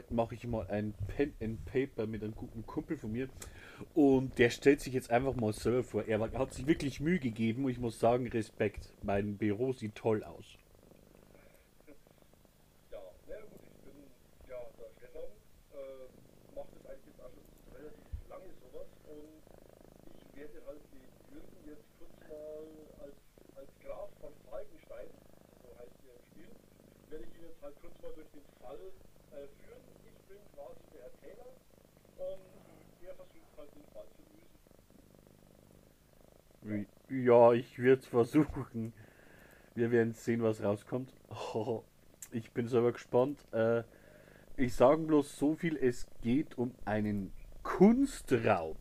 Heute mache ich mal ein Pen and Paper mit einem guten Kumpel von mir. Und der stellt sich jetzt einfach mal selber vor. Er hat sich wirklich Mühe gegeben und ich muss sagen, Respekt. Mein Büro sieht toll aus. Ja, na ja, gut, ich bin ja der Stefan, äh, mache das eigentlich jetzt auch schon relativ lange sowas und ich werde halt den Jürgen jetzt kurz mal als, als Graf von Falkenstein, so heißt der im Spiel, werde ich ihn jetzt halt kurz mal durch den Fall äh, führen. Ich bin quasi der Erzähler und er versucht halt den Fall zu lösen. Ja, ich würde es versuchen. Wir werden sehen, was rauskommt. Ich bin selber gespannt. Äh, ich sage bloß so viel, es geht um einen Kunstraub.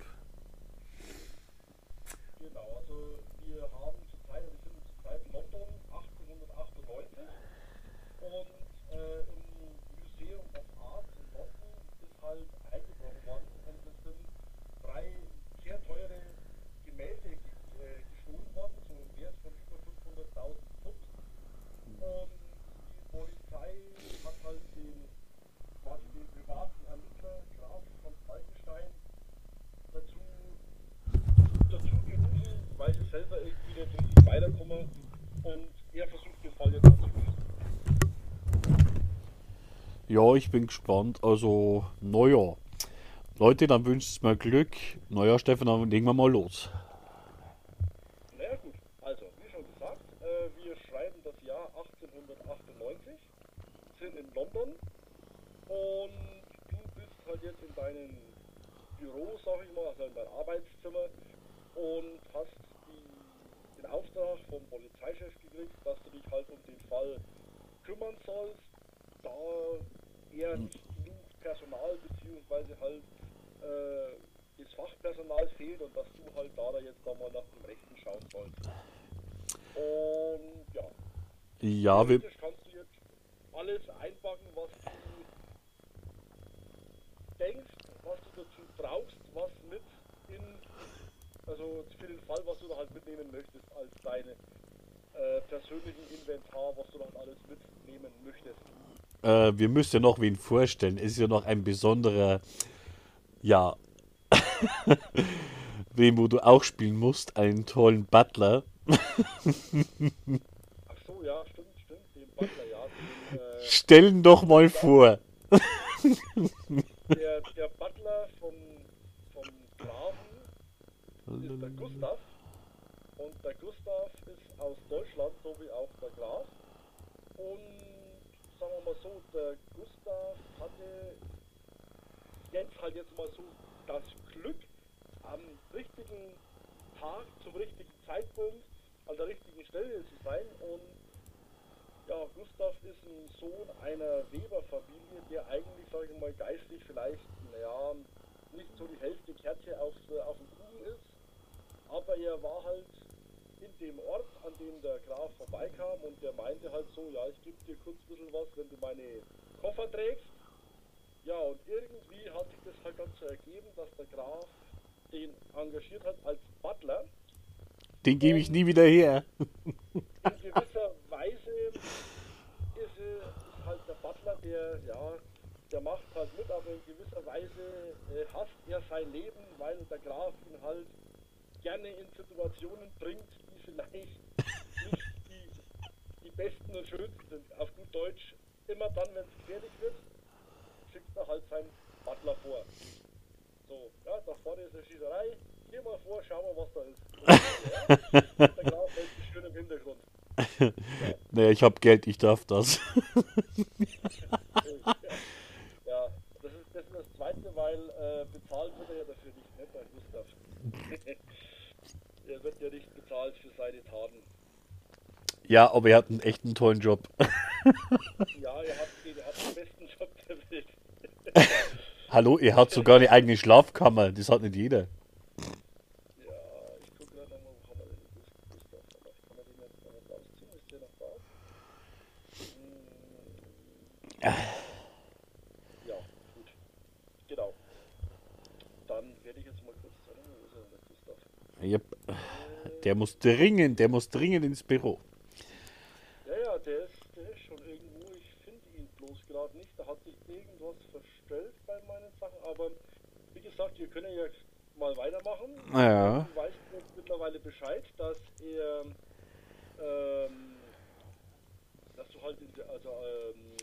Genau, also wir haben zurzeit, wir sind zurzeit in London 1898 und äh, im Museum of Art in London ist halt eingebrochen worden und es sind drei sehr teure Gemälde ge äh, gestohlen worden, so im Wert von über 500.000 Pfund. Und die Polizei hat halt den, quasi den privaten Ermittler Graf von Falkenstein dazu dazu gerufen, weil sie selber irgendwie nicht richtig weiterkommen und er versucht den Fall jetzt anzulösen. Ja, ich bin gespannt. Also, naja. Leute, dann wünscht es mir Glück. Naja, Stefan, dann legen wir mal los. Naja gut, also wie schon gesagt, äh, wir schreiben das Jahr 1898, sind in London und du bist halt jetzt in deinem Büro, sag ich mal, also in deinem Arbeitszimmer und hast die, den Auftrag vom Polizeichef gekriegt, dass du dich halt um den Fall kümmern sollst, da er nicht genug Personal beziehungsweise halt äh, das Fachpersonal fehlt und dass du halt da, da jetzt da mal nach dem Rechten schauen sollst. Und ja, Ja, wir, kannst du jetzt alles einpacken, was du denkst, was du dazu brauchst, was mit in, also für den Fall, was du da halt mitnehmen möchtest, als deine äh, persönlichen Inventar, was du dann alles mitnehmen möchtest. Äh, wir müssen ja noch wen vorstellen. Es ist ja noch ein besonderer, ja, wen wo du auch spielen musst, einen tollen Butler. Ach so, ja, stimmt, stimmt, den Butler, ja, den, äh, Stell ihn doch mal vor. der, der Butler vom, vom Grafen ist der Gustav. Und der Gustav ist aus Deutschland, so wie auch der Graf. Und sagen wir mal so, der Gustav hatte jetzt halt jetzt mal so das Glück, am richtigen Tag, zum richtigen Zeitpunkt, an der richtigen Stelle zu sein. Und ja, Gustav ist ein Sohn einer Weberfamilie, der eigentlich, sage ich mal, geistlich vielleicht, naja, nicht so die Hälfte Kärtchen auf, äh, auf dem Kuchen ist. Aber er war halt in dem Ort, an dem der Graf vorbeikam und der meinte halt so, ja, ich gebe dir kurz ein bisschen was, wenn du meine Koffer trägst. Ja, und irgendwie hat sich das halt dann so ergeben, dass der Graf den engagiert hat als Butler. Den gebe ich nie wieder her. In gewisser Weise ist, ist halt der Butler, der, ja, der macht halt mit, aber in gewisser Weise äh, hasst er sein Leben, weil der Graf ihn halt gerne in Situationen bringt, vielleicht nicht die, die besten und schönsten sind. Auf gut Deutsch, immer dann, wenn es gefährlich wird, schickt er halt seinen Butler vor. So, ja, da vorne ist eine Schießerei, geh mal vor, schau mal, was da ist. Und, ja, der Graf hält schön im Hintergrund. Naja, ich habe Geld, ich darf das. Ja, das ist, das ist das Zweite, weil äh, bezahlt wird er ja dafür nicht, ne, bei Gustav. er wird ja nicht bezahlt für seine Taten. Ja, aber er hat einen echten tollen Job. Ja, er hat, er hat den besten Job der Welt. Hallo, er hat sogar eine eigene Schlafkammer. Das hat nicht jeder. Ja, ich gucke gerade nochmal, wo haben wir denn den Gustav? Vielleicht kann man den jetzt noch was ausziehen. Ist der noch da? Hm. Ja, gut. Genau. Dann werde ich jetzt mal kurz sagen, wo ist er denn, der Gustav? Yep. Der muss dringend, der muss dringend ins Büro. Ja, ja, der ist, der ist schon irgendwo. Ich finde ihn bloß gerade nicht, da hat sich irgendwas verstellt bei meinen Sachen, aber wie gesagt, wir können ja mal weitermachen. Ja. Du weißt jetzt mittlerweile Bescheid, dass er, ähm, dass du halt den, also, ähm,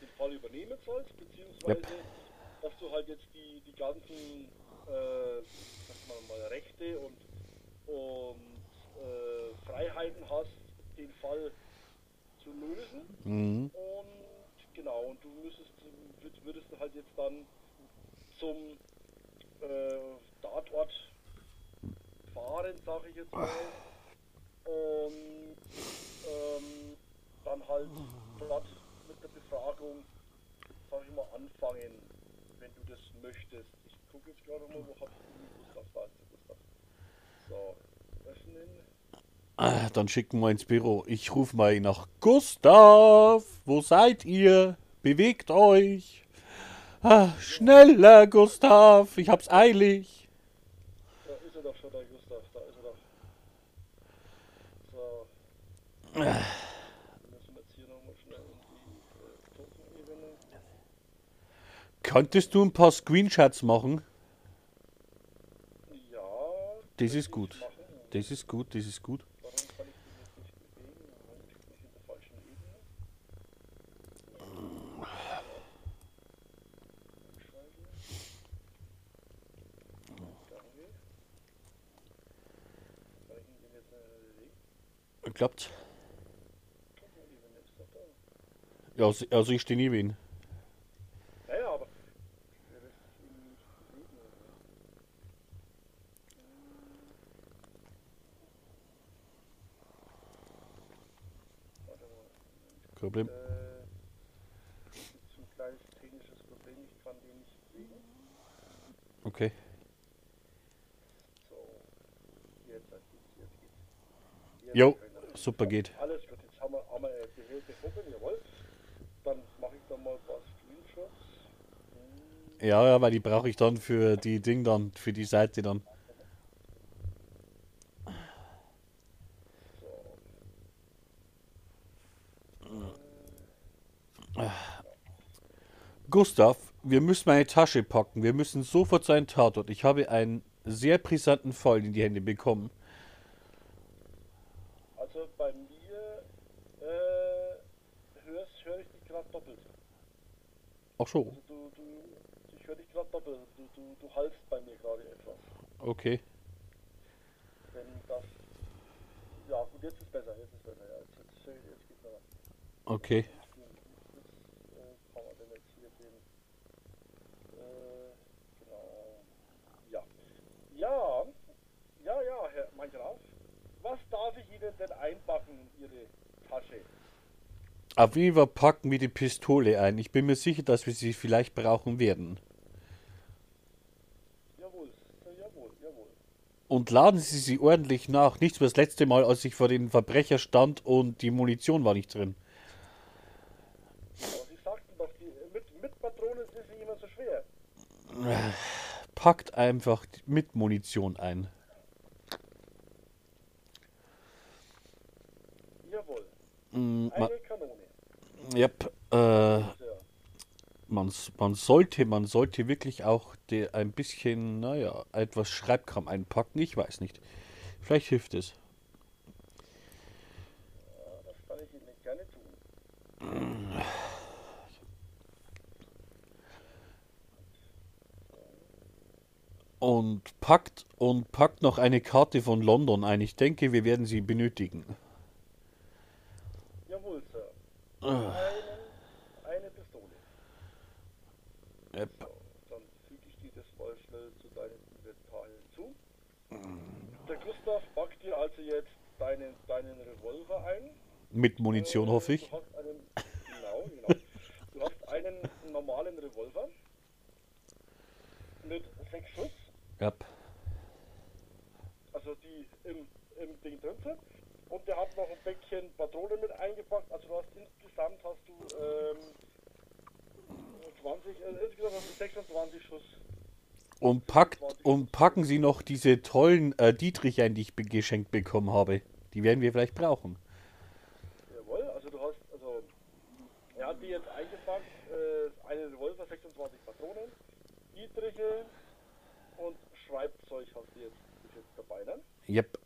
den Fall übernehmen sollst, beziehungsweise Yep. dass du halt jetzt die, die ganzen äh, mal Rechte und, und äh, Freiheiten hast, den Fall zu lösen. Mhm. Und genau, und du müsstest, würd- würdest du halt jetzt dann zum äh, Tatort fahren, sage ich jetzt mal. Und ähm, dann halt dort mit der Befragung, sag ich mal, anfangen, wenn du das möchtest. Ich gucke jetzt gerade mal, wo hab ich den Gustav? Da ist der Gustav. So, öffnen. Ah, Dann schicken wir ins Büro. Ich rufe mal nach Gustav. Wo seid ihr? Bewegt euch. Ah, schneller, Gustav. Ich hab's eilig. Da ist er doch schon, der Gustav. Da ist er doch. So. Wir müssen jetzt hier nochmal schnell in die Tokenebene. Könntest du ein paar Screenshots machen? Ja. Das ist ich gut. Das ist gut, das ist gut. Warum kann ich den jetzt nicht bewegen? Moment, ich bin nicht in der falschen Ebene. Wegschalten. Danke. Kann ich ihn denn jetzt äh, bewegen? Klappt. Tokenebene ist doch da. Ja, also- also ich stehe neben ihn. Naja, aber der lässt ihn nicht bewegen. oder? Warte mal. Problem. Äh, es gibt so ein kleines technisches Problem, ich kann den nicht bewegen. Okay. Jo, super geht. Alles gut, jetzt haben wir, wir äh, gewählte Gruppen, jawohl. Dann mache ich da mal ein paar Screenshots. Ja, ja, weil die brauche ich dann für die Ding dann, für die Seite dann. Gustav, wir müssen meine Tasche packen. Wir müssen sofort zu einem Tatort. Ich habe einen sehr brisanten Fall in die Hände bekommen. Also bei mir äh, hörst, höre ich dich gerade doppelt. Ach so, Also du, du, ich höre dich gerade doppelt. Du, du, du haltst bei mir gerade etwas. okay. Wenn das. Ja gut, jetzt ist besser, jetzt ist besser. Ja, jetzt, jetzt, jetzt, jetzt geht's besser. Okay. Jetzt äh, kann man denn jetzt hier den. Äh, genau. Ja. Ja, ja, ja, Herr, mein Graf. Was darf ich Ihnen denn einpacken in Ihre Tasche? Auf jeden Fall packen wir die Pistole ein. Ich bin mir sicher, dass wir sie vielleicht brauchen werden. Jawohl, jawohl, jawohl. Und laden Sie sie ordentlich nach. Nicht so wie das letzte Mal, als ich vor den Verbrecher stand und die Munition war nicht drin. Aber Sie sagten doch, die, mit, mit Patronen sind Sie immer so schwer. Packt einfach mit Munition ein. Jawohl. Mm, Eine Kanone. yep, äh, Ja. man, man sollte, man sollte wirklich auch der ein bisschen, naja, etwas Schreibkram einpacken. Ich weiß nicht. Vielleicht hilft es. Das kann ich Ihnen gerne tun. Und packt und packt noch eine Karte von London ein. Ich denke, wir werden sie benötigen. Jawohl, Sir. Ah. Einen, eine Pistole. Yep. So, dann füge ich dir das mal schnell zu deinem Inventar hinzu. Der Gustav packt dir also jetzt deinen, deinen Revolver ein. Mit Munition, Äh, hoffe ich. Du hast einen, genau, genau. Du hast einen normalen Revolver mit sechs Schuss, Yep. also die im, im Ding drin sind. Und der hat noch ein Päckchen Patronen mit eingepackt. Also du hast insgesamt hast du ähm, 20, äh, insgesamt hast du 26 Schuss. Und packt und packen Sie noch diese tollen äh, Dietrich ein, die ich geschenkt bekommen habe. Die werden wir vielleicht brauchen. Jawohl, also du hast, also er hat die jetzt eingepackt, äh, einen Revolver, 26 Patronen, Dietriche Schreibzeug hast du jetzt, jetzt dabei, ne? Yep.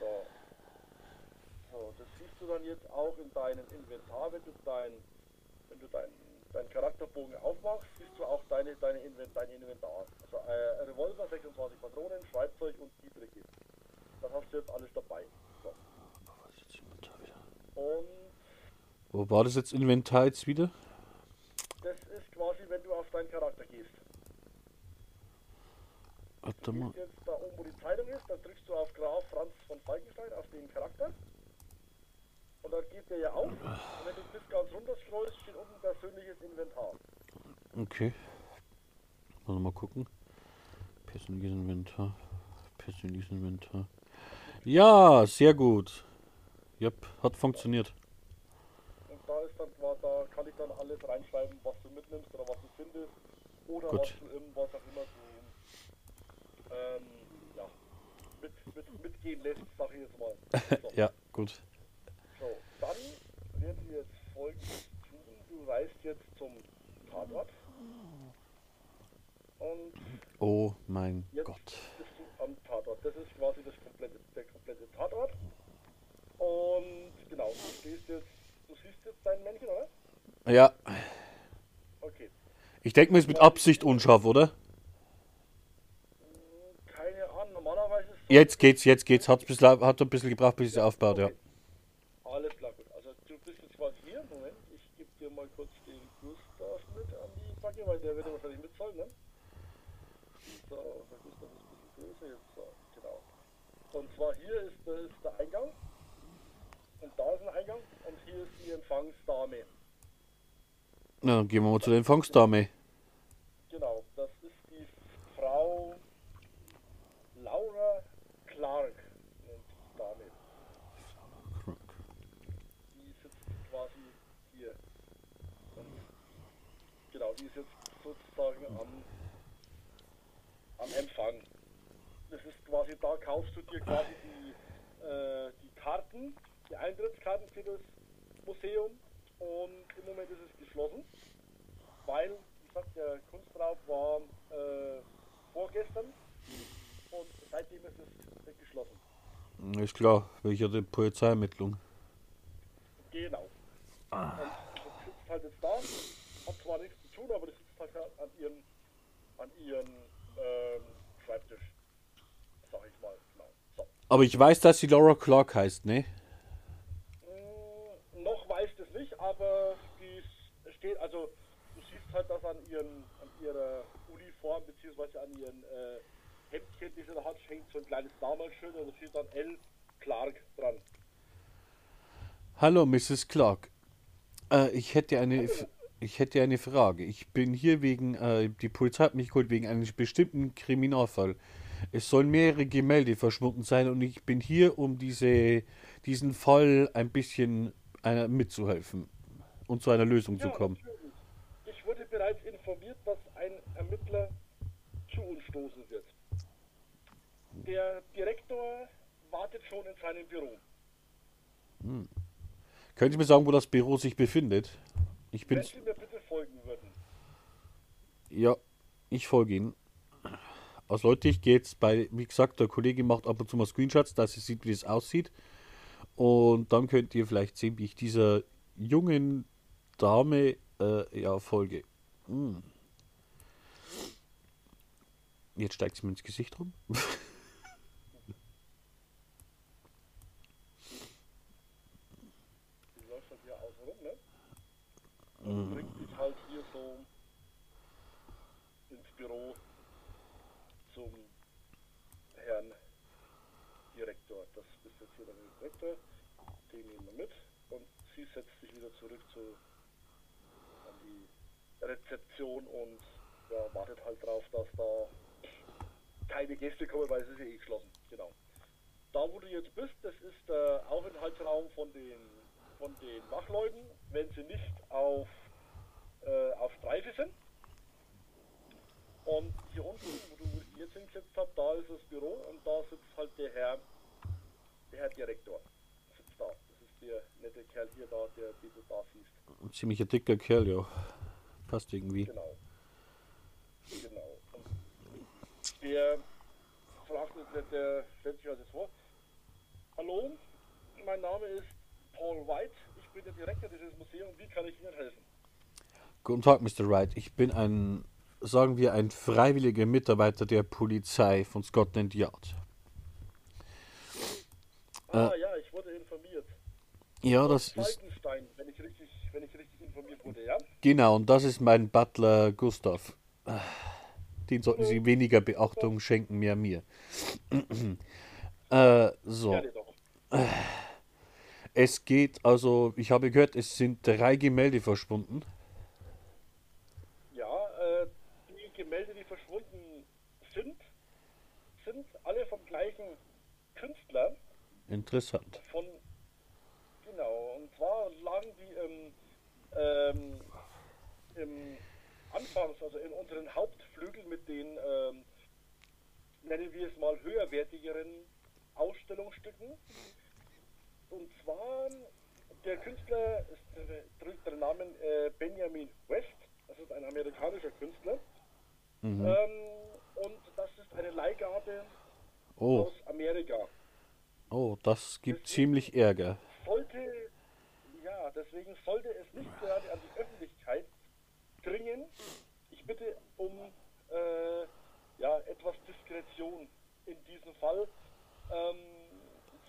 So. so. Das siehst du dann jetzt auch in deinem Inventar, wenn du dein, wenn du dein, dein Charakterbogen aufmachst, siehst du auch deine, deine Invent, dein Inventar. Also äh, Revolver, 26 Patronen, Schreibzeug und Dietriche. Das hast du jetzt alles dabei. So. Und Wo war das jetzt Inventar jetzt wieder? das ist quasi, wenn du auf deinen Charakter gehst. Warte mal. jetzt da oben, wo die Zeitung ist, dann drückst du auf Graf Franz von Falkenstein, auf den Charakter. Und dann geht der ja auf. Und wenn du bis ganz runter scrollst, steht unten persönliches Inventar. Okay. Mal mal gucken. Persönliches Inventar. Persönliches Inventar. Ja, sehr gut. Yep, hat funktioniert. Und da ist dann zwar, da kann ich dann alles reinschreiben, was du mitnimmst oder was du findest. Oder Gut. was du irgendwas auch immer du ähm, ja, mit, mit, mitgehen lässt, sag ich jetzt mal. So. Ja, gut. So, dann werden wir jetzt folgendes tun. Du reist jetzt zum Tatort. Und Oh mein jetzt Gott. bist du am Tatort. Das ist quasi das komplette, der komplette Tatort. Und genau, du stehst jetzt, du siehst jetzt dein Männchen, oder? Ja, Okay. ich denke mir ist mit Absicht unscharf, oder? Hm, Keine Ahnung, normalerweise ist es so. Jetzt geht's, jetzt geht's. Hat, ein bisschen, hat ein bisschen gebraucht, bis es aufbaut, ja. Alles klar, gut. Also du bist jetzt quasi hier. Moment, ich gebe dir mal kurz den Gustav mit an die Backe, weil der wird ja wahrscheinlich mitzahlen, ne? So, der Gustav ist ein bisschen größer jetzt. So, genau. Und zwar hier ist, der- ist der Eingang. Und da ist ein Eingang. Und hier ist die Empfangsdame. Na, dann gehen wir mal zu der Empfangsdame. Genau, das ist die Frau Laura Clark. nennt die Dame. die sitzt quasi hier. Und genau, die ist jetzt sozusagen am, am Empfang. Das ist quasi, da kaufst du dir quasi die, äh, die Karten, die Eintrittskarten für das Museum und im Moment ist es geschlossen, weil, wie gesagt, der Kunstraub war äh, vorgestern und seitdem ist es geschlossen. Ist klar, welcher die Polizeiermittlung. Genau. Und das sitzt halt jetzt da, hat zwar nichts tun, aber das sitzt halt an ihren, an ihren ähm, Schreibtisch. Sag ich mal, genau. So. Aber ich weiß, dass sie Laura Clark heißt, ne? Mm, noch weiß das nicht, aber die steht, also du siehst halt, dass an ihren, an ihrer Uniform beziehungsweise an ihren äh, Hemdchen, die sie da hat, hängt so ein kleines Damenschild und da steht dann L. Clark dran. Hallo, Mrs. Clark. Äh, ich hätte eine, F- ich hätte eine Frage. Ich bin hier wegen, äh, die Polizei hat mich geholt wegen einem bestimmten Kriminalfall. Es sollen mehrere Gemälde verschwunden sein und ich bin hier, um diese, diesen Fall ein bisschen einer mitzuhelfen und zu einer Lösung zu kommen. Ich wurde bereits informiert, dass ein Ermittler zu uns stoßen wird. Der Direktor wartet schon in seinem Büro. Können Sie mir sagen, wo das Büro sich befindet? Ich bin, Wenn Sie mir bitte folgen würden. ja, ich folge Ihnen. Also Leute, ich gehe jetzt bei, wie gesagt, der Kollege macht ab und zu mal Screenshots, dass ihr sieht, wie das aussieht. Und dann könnt ihr vielleicht sehen, wie ich dieser jungen Dame äh, ja folge. Hm. Jetzt steigt sie mir ins Gesicht rum. Die läuft halt hier außen rum, ne? Und bringt dich halt hier so ins Büro zum Herrn Direktor. Das ist jetzt hier der Direktor. Den nehmen wir mit. Und sie setzt sich wieder zurück zu an die Rezeption und ja, wartet halt drauf, dass da keine Gäste kommen, weil es ist ja eh geschlossen. Genau. Da, wo du jetzt bist, das ist der Aufenthaltsraum von den, von den Wachleuten, wenn sie nicht auf, äh, auf Streife sind. Und hier unten, wo du jetzt hingesetzt hast, da ist das Büro und da sitzt halt der Herr, der Herr Direktor. Sitzt da. Das ist der nette Kerl hier da, der, den du da siehst. Ein ziemlicher dicker Kerl, ja. Passt irgendwie. Genau. Genau. Und der fragt, der, der stellt sich also vor. Hallo, mein Name ist Paul White. Ich bin der Direktor dieses Museums. Wie kann ich Ihnen helfen? Guten Tag, Mr. Wright. Ich bin ein, sagen wir, ein freiwilliger Mitarbeiter der Polizei von Scotland Yard. Ah ja, ich wurde informiert. Ja, das ist. Wenn ich richtig, wenn ich richtig informiert wurde, ja? Genau, und das ist mein Butler Gustav. Den sollten Sie weniger Beachtung schenken, mehr mir. äh, so. Gerne doch. Es geht, also, ich habe gehört, es sind drei Gemälde verschwunden. Ja, äh, die Gemälde, die verschwunden sind, sind alle vom gleichen Künstler. Interessant. Von, genau, und zwar lagen die im, ähm, im Anfangs, also in unseren Hauptflügel mit den, ähm, nennen wir es mal, höherwertigeren Ausstellungsstücken. Und zwar, der Künstler äh, trägt den Namen äh, Benjamin West, das ist ein amerikanischer Künstler. Mhm. Ähm, und das ist eine Leihgabe Oh, aus Amerika. oh, das gibt ziemlich Ärger. sollte, ja, deswegen sollte es nicht gerade an die Öffentlichkeit dringen. Ich bitte um äh, ja, etwas Diskretion in diesem Fall. Ähm,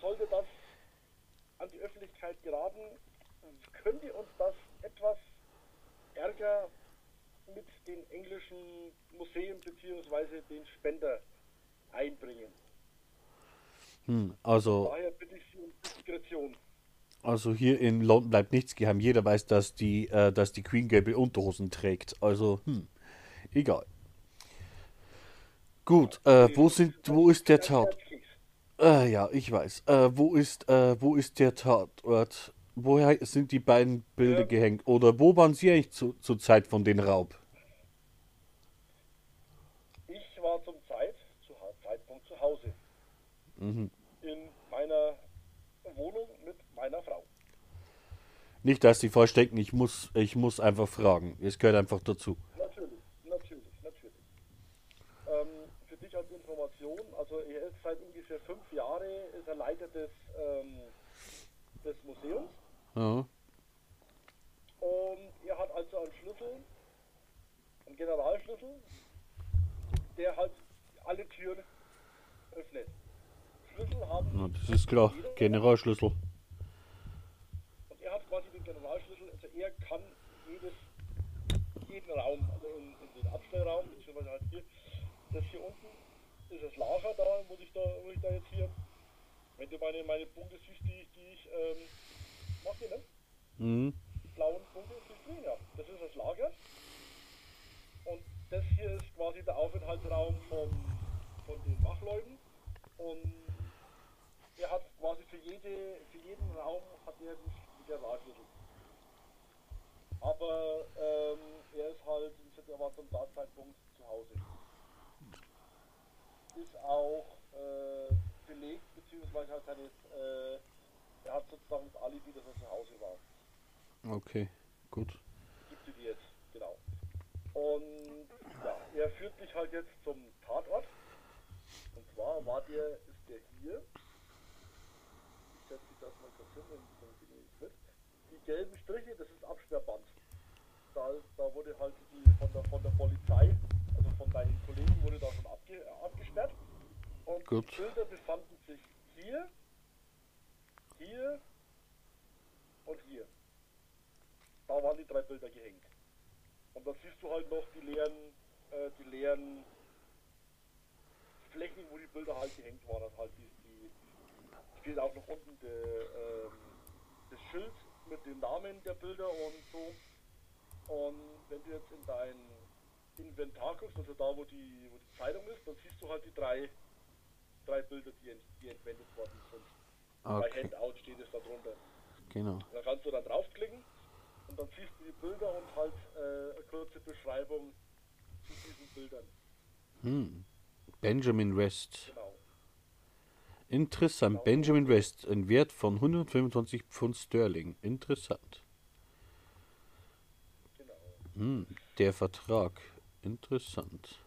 sollte das an die Öffentlichkeit geraten, könnte uns das etwas Ärger mit den englischen Museen bzw. den Spender einbringen. Hm, also, Daher bitte ich Sie um Diskretion. also hier in London bleibt nichts geheim. Jeder weiß, dass die, äh, dass die Queen gelbe Unterhosen trägt. Also, hm, egal. Gut, äh, wo sind, wo ist der Tat? Äh, ja, ich weiß. Äh, wo ist, äh, wo ist der Tatort? Woher sind die beiden Bilder Ja. gehängt? Oder wo waren Sie eigentlich zu, zur Zeit von den Raub? Ich war zum Zeit, zu Zeitpunkt zu Hause. Mhm. In meiner Wohnung mit meiner Frau. Nicht, dass Sie falsch denken, ich muss, ich muss einfach fragen. Es gehört einfach dazu. Natürlich, natürlich, natürlich. Ähm, für dich Information, also er ist seit ungefähr fünf Jahren ist er Leiter des, ähm, des Museums Ja. und er hat also einen Schlüssel, einen Generalschlüssel, der halt alle Türen öffnet. Schlüssel haben Na, das ist klar. Generalschlüssel. Und er hat quasi den Generalschlüssel, also er kann jedes, jeden Raum, also in, in den Abstellraum, beziehungsweise halt hier, das hier unten ist das Lager da, wo ich da, wo ich da jetzt hier, wenn du meine, meine Punkte siehst, die, ich- die ich ähm, mache, ne? Mhm. Die blauen Punkte, siehst du, ja, das ist das Lager. Und das hier ist quasi der Aufenthaltsraum vom, von den Wachleuten. Und er hat quasi für, jede, für jeden Raum hat er den Generalschlüssel. Aber ähm, er ist halt, er war zum Tatzeitpunkt zu Hause. Ist auch äh, belegt, beziehungsweise hat seine, äh, er hat sozusagen das Alibi, dass er zu Hause war. Okay, gut. Gibt sie dir jetzt, genau. Und ja, er führt mich halt jetzt zum Tatort. Und zwar war der, ist der hier. Ich setze das mal kurz hin, dann bin ich mit. Die gelben Striche, das ist Absperrband. Da, da wurde halt die von der, von der Polizei, von deinen Kollegen, wurde da schon abge, abgesperrt. Und Gut. die Bilder befanden sich hier, hier und hier. Da waren die drei Bilder gehängt. Und da siehst du halt noch die leeren, äh, die leeren Flächen, wo die Bilder halt gehängt waren. Das halt die, die steht auch noch unten der, ähm, das Schild mit den Namen der Bilder und so. Und wenn du jetzt in dein Inventar guckst, also da wo die, wo die Zeitung ist, dann siehst du halt die drei, drei Bilder, die, ent, die entwendet worden sind. Bei Okay, Handout steht es da drunter. genau. Da kannst du dann draufklicken und dann siehst du die Bilder und halt äh, eine kurze Beschreibung zu diesen Bildern. Hm. Benjamin West. Genau. Interessant. Benjamin West. Ein Wert von 125 Pfund Sterling. Interessant. genau. Hm, der Vertrag. Interessant.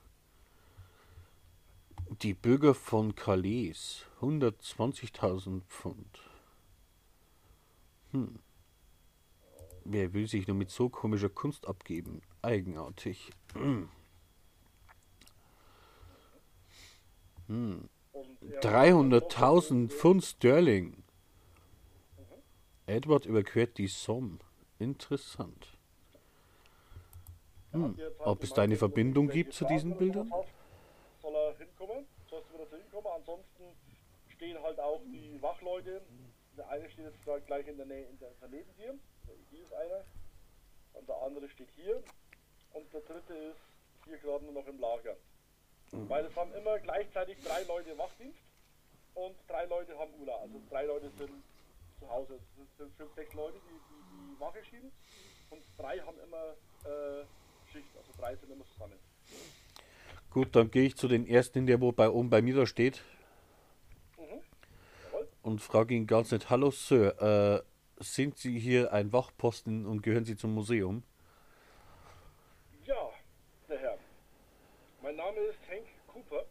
Die Bürger von Calais. 120.000 Pfund. Hm. Wer will sich nur mit so komischer Kunst abgeben? Eigenartig. Hm. Hm. 300.000 Pfund Sterling. Edward überquert die Somme. Interessant. Hm. Ob es da eine Verbindung gibt zu diesen Bildern? Soll er hinkommen? Sollst du wieder hinkommen? Ansonsten stehen halt auch die Wachleute. Der eine steht jetzt gleich in der Nähe, in der, daneben dir. Hier ist einer. Und der andere steht hier. Und der dritte ist hier gerade nur noch im Lager. Mhm. Weil es haben immer gleichzeitig drei Leute Wachdienst und drei Leute haben Ula. Also drei Leute sind zu Hause. Es sind fünf, sechs Leute, die die, die Wache schieben und drei haben immer äh, Schicht. Also drei sind immer zusammen. Gut, dann gehe ich zu den ersten, der wo bei oben bei mir da steht. Mhm. Und frage ihn ganz nett, hallo Sir, äh, sind Sie hier ein Wachposten und gehören Sie zum Museum? Ja, der Herr. Mein Name ist Hank Cooper.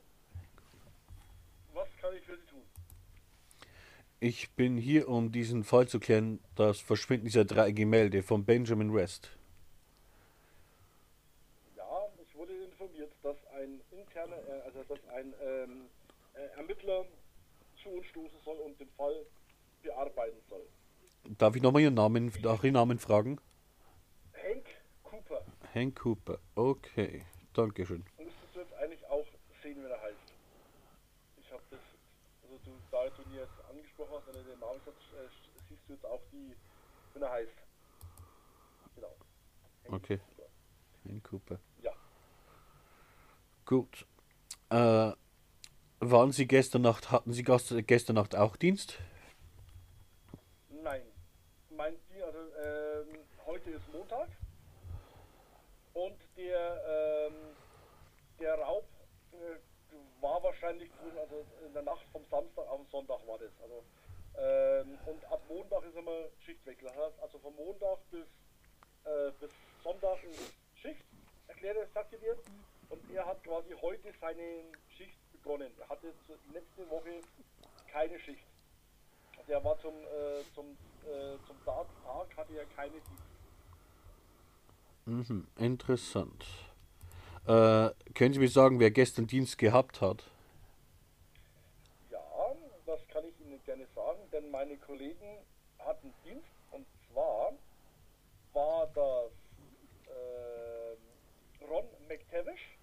Was kann ich für Sie tun? Ich bin hier, um diesen Fall zu klären, das Verschwinden dieser drei Gemälde von Benjamin West. Ja, ich wurde informiert, dass ein interner, äh, also dass ein ähm, äh, Ermittler zu uns stoßen soll und den Fall bearbeiten soll. Darf ich nochmal Ihren Namen, nach Ihren Namen fragen? Hank Cooper. Hank Cooper, okay. Dankeschön. Müsstest du jetzt eigentlich auch sehen, wie er heißt. Ich habe das, also du, da du ihn jetzt angesprochen hast, wenn er den Namen sagt, äh, siehst du jetzt auch die, wie er heißt. Genau. Hank okay. Cooper. Hank Cooper. Ja. Gut. Äh, waren Sie gestern Nacht, hatten Sie gestern Nacht auch Dienst? Nein. Mein, also, ähm, heute ist Montag und der, ähm, der Raub äh, war wahrscheinlich also in der Nacht vom Samstag auf den Sonntag war das. Also, ähm, und ab Montag ist immer Schichtwechsel. Also von Montag bis, äh, bis Sonntag ist Schicht, erklärt er, sagt dir. Und er hat quasi heute seine Schicht begonnen. Er hatte letzte Woche keine Schicht. Der war zum, äh, zum, äh, zum Tag, hatte er keine Dienst. Mhm, interessant. Äh, können Sie mir sagen, wer gestern Dienst gehabt hat? Ja, das kann ich Ihnen gerne sagen, denn meine Kollegen hatten Dienst und zwar war das äh, Ron McTavish.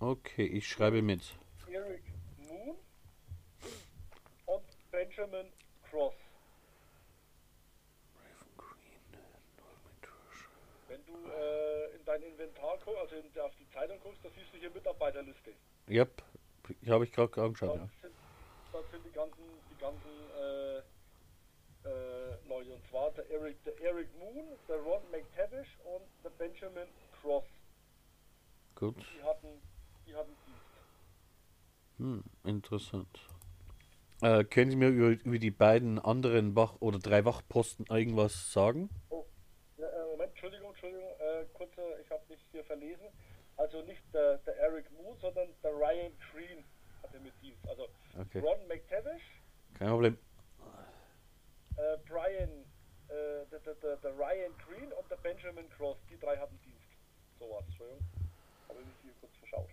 Okay, ich schreibe mit. Eric Moon und Benjamin Cross. Wenn du äh, in dein Inventar guckst, also in, auf die Zeitung guckst, da siehst du hier Mitarbeiterliste. Yep, habe ich gerade angeschaut. Das, ja. sind, das sind die ganzen, die ganzen äh, äh, Leute. Und zwar der Eric, der Eric Moon, der Ron McTavish und der Benjamin Cross. Gut. Die hatten, die hatten Dienst. Hm, interessant. Äh, können Sie mir über, über die beiden anderen Wach- oder drei Wachposten irgendwas sagen? Oh, ja, äh, Moment, Entschuldigung, Entschuldigung, äh, kurze, ich habe mich hier verlesen. Also nicht der, der Eric Moon, sondern der Ryan Green hatte mit Dienst. Also okay. Ron McTavish. Kein Problem. Äh, Brian, äh, der, der, der, der, Ryan Green und der Benjamin Cross, die drei hatten Dienst. So was, Entschuldigung. Habe ich mich hier kurz verschaut.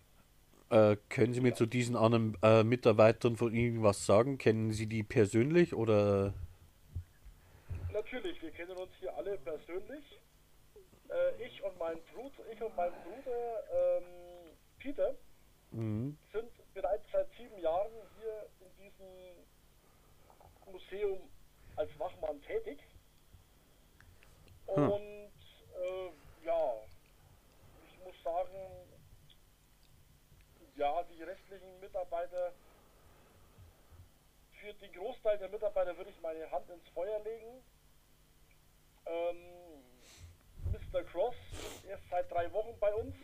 Äh, können Sie mir zu diesen anderen äh, Mitarbeitern von Ihnen was sagen? Kennen Sie die persönlich oder? Natürlich, wir kennen uns hier alle persönlich. Äh, ich und mein Bruder, ich und mein Bruder ähm, Peter mhm. sind bereits seit sieben Jahren hier in diesem Museum als Wachmann tätig. Hm. Und hm. ja, ich muss sagen, ja, die restlichen Mitarbeiter, für den Großteil der Mitarbeiter würde ich meine Hand ins Feuer legen. Ähm, Mr. Cross ist erst seit drei Wochen bei uns.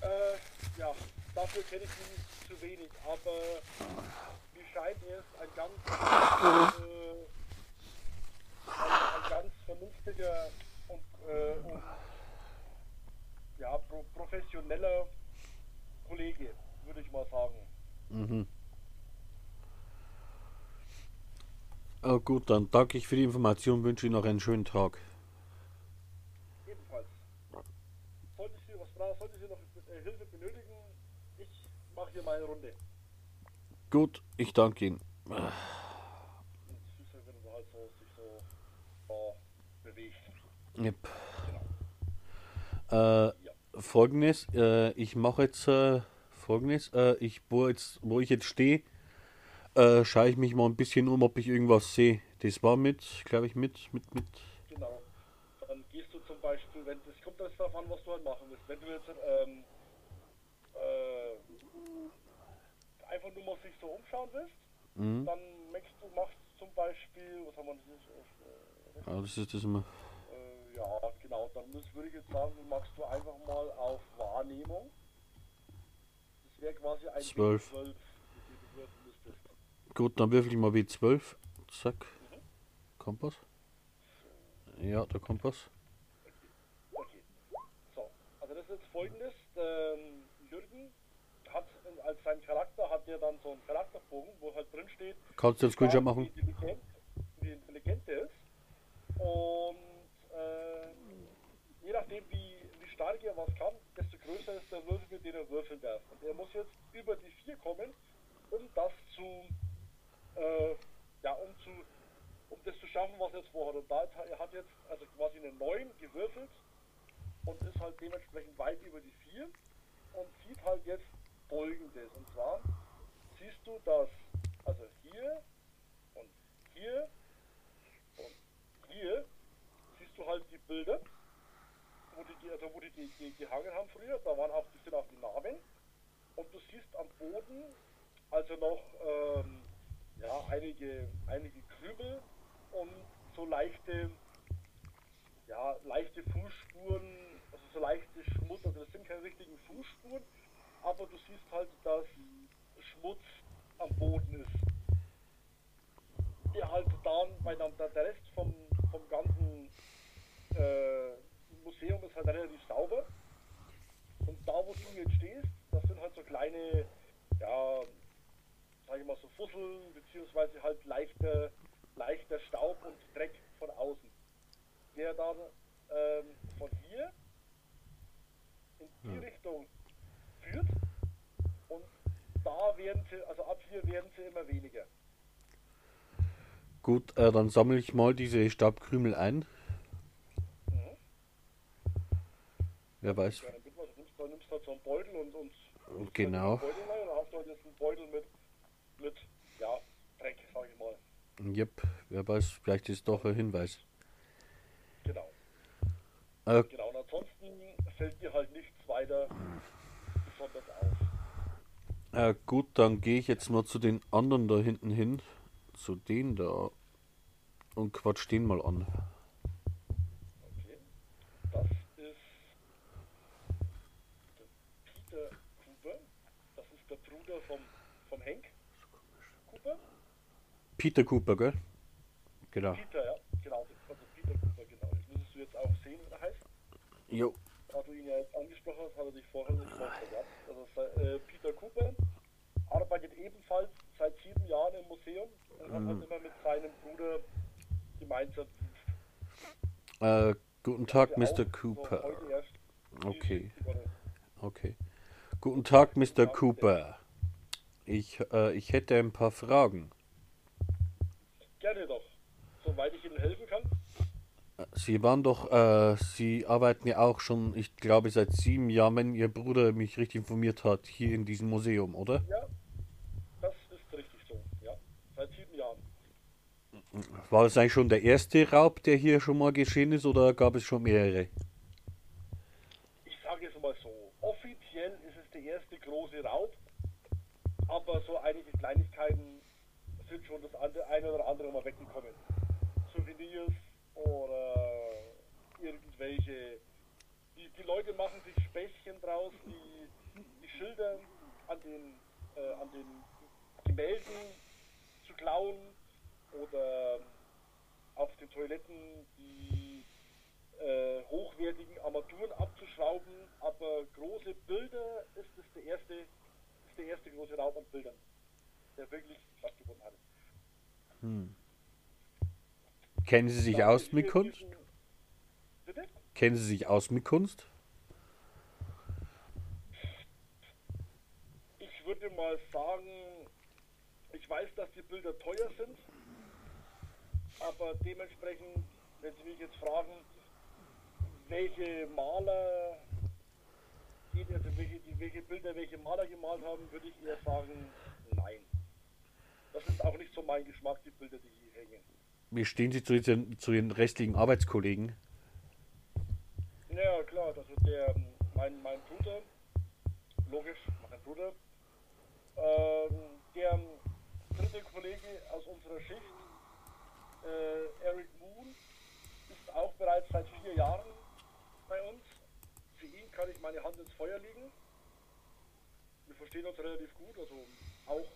Äh, ja, dafür kenne ich ihn zu wenig, aber mir scheint er ist ein ganz, äh, ein, ein, ganz vernünftiger und, äh, und ja, pro professioneller Kollege, würde ich mal sagen. Mhm. Oh, gut, dann danke ich für die Information, wünsche Ihnen noch einen schönen Tag. Ebenfalls. Sollten Sie was brauchen, sollten Sie noch äh, Hilfe benötigen, ich mache hier meine Runde. Gut, ich danke Ihnen. Und man halt. Yep. Genau. Äh, Folgendes, äh, ich mache jetzt äh, Folgendes, äh, ich wo jetzt, wo ich jetzt stehe, äh, schaue ich mich mal ein bisschen um, ob ich irgendwas sehe. Das war mit, glaube ich, mit, mit, mit. Genau. Dann gehst du zum Beispiel, wenn das kommt jetzt darauf an, was du halt machen willst. Wenn du jetzt ähm, äh, einfach nur mal sich so umschauen willst, Mhm. dann machst du machst zum Beispiel, was haben wir das? Äh, Ja, das ist das immer. Ja, genau. Dann würde ich jetzt sagen, du machst du einfach mal auf Wahrnehmung. Das wäre quasi ein Zwölf. W12, mit dem du würfeln müsstest. Gut, dann würfel ich mal W12. Zack. Kompass. Ja, der Kompass. Okay. So, also das ist jetzt folgendes. Ähm, Jürgen hat als sein Charakter hat er dann so einen Charakterbogen, wo halt drin steht, Kannst du einen Screenshot wie machen? intelligent, wie intelligent er ist. Und äh, je nachdem wie, wie stark er was kann, desto größer ist der Würfel, mit dem er würfeln darf. Und er muss jetzt über die 4 kommen, um das zu äh, ja, um zu um das zu schaffen, was er jetzt vorhat. Und da hat er hat jetzt also quasi eine 9 gewürfelt und ist halt dementsprechend weit über die 4 und sieht halt jetzt folgendes. Und zwar siehst du, dass also hier und hier und hier du halt die Bilder, wo die, also wo die, die, die gehangen haben früher. Da waren auch, die sind auch die Namen. Und du siehst am Boden also noch ähm, ja, einige, einige Krümel und so leichte, ja, leichte Fußspuren, also so leichte Schmutz, also das sind keine richtigen Fußspuren, aber du siehst halt, dass Schmutz am Boden ist. Der halt dann, weil dann der Rest vom, vom ganzen äh, Museum ist halt relativ sauber. Und da, wo du jetzt stehst, das sind halt so kleine, ja, sag ich mal so Fusseln, beziehungsweise halt leichter, leichter Staub und Dreck von außen. Der dann ähm, von hier in die Hm. Richtung führt. Und da werden sie, also ab hier werden sie immer weniger. Gut, äh, dann sammle ich mal diese Staubkrümel ein. Mhm. Wer weiß. Ja, dann nimmst du, nimmst, du halt so einen Beutel und, und und Genau. Beutel rein, dann hast du halt jetzt einen Beutel mit, mit ja, Dreck, sag ich mal. Jep, wer weiß, vielleicht ist doch ein Hinweis. Genau. Äh, Genau, und ansonsten fällt dir halt nichts weiter besonders auf. äh, gut, dann gehe ich jetzt mal zu den anderen da hinten hin. Zu denen da. Und quatsch den mal an. Okay. Das ist der Peter Cooper. Das ist der Bruder vom, vom Henk Cooper. Peter Cooper, gell? Genau. Peter, ja, genau. Also Peter Cooper, genau. Das müsstest du jetzt auch sehen, wie er heißt. Jo. Da du ihn ja jetzt angesprochen hast, hat er dich vorher nicht verraten. Also äh, Peter Cooper arbeitet ebenfalls seit sieben Jahren im Museum und hat halt immer mit seinem Bruder gemeinsam. Äh, guten Tag, Mr. Cooper. Okay. Okay. Guten Tag, Mr. Cooper. Ich, äh, ich hätte ein paar Fragen. Gerne doch. Soweit ich Ihnen helfen kann. Sie waren doch, äh, Sie arbeiten ja auch schon, ich glaube, seit sieben Jahren, wenn Ihr Bruder mich richtig informiert hat, hier in diesem Museum, oder? Ja, das ist richtig so. Ja, seit sieben Jahren. War das eigentlich schon der erste Raub, der hier schon mal geschehen ist, oder gab es schon mehrere? Ich sage es mal so. Offiziell ist es der erste große Raub, aber so einige Kleinigkeiten sind schon das eine oder andere mal weggekommen. Souvenirs oder irgendwelche. Die, die Leute machen sich Späßchen draus, die, die Schilder an den, äh, an den Gemälden zu klauen oder auf den Toiletten die äh, hochwertigen Armaturen abzuschrauben, aber große Bilder ist das der erste, der erste große Raum an Bildern, der wirklich stattgefunden hat. Hm. Kennen Sie sich aus mit Kunst? Bitte? Kennen Sie sich aus mit Kunst? Ich würde mal sagen, ich weiß, dass die Bilder teuer sind, aber dementsprechend, wenn Sie mich jetzt fragen, welche Maler, also welche, welche Bilder welche Maler gemalt haben, würde ich eher sagen, nein. Das ist auch nicht so mein Geschmack, die Bilder, die hier hängen. Wie stehen Sie zu, Ihren, zu Ihren restlichen Arbeitskollegen? Ja, klar, also der, mein, mein Bruder, logisch, mein Bruder, ähm, der dritte Kollege aus unserer Schicht, äh, Eric Moon, ist auch bereits seit vier Jahren bei uns. Für ihn kann ich meine Hand ins Feuer legen. Wir verstehen uns relativ gut, also auch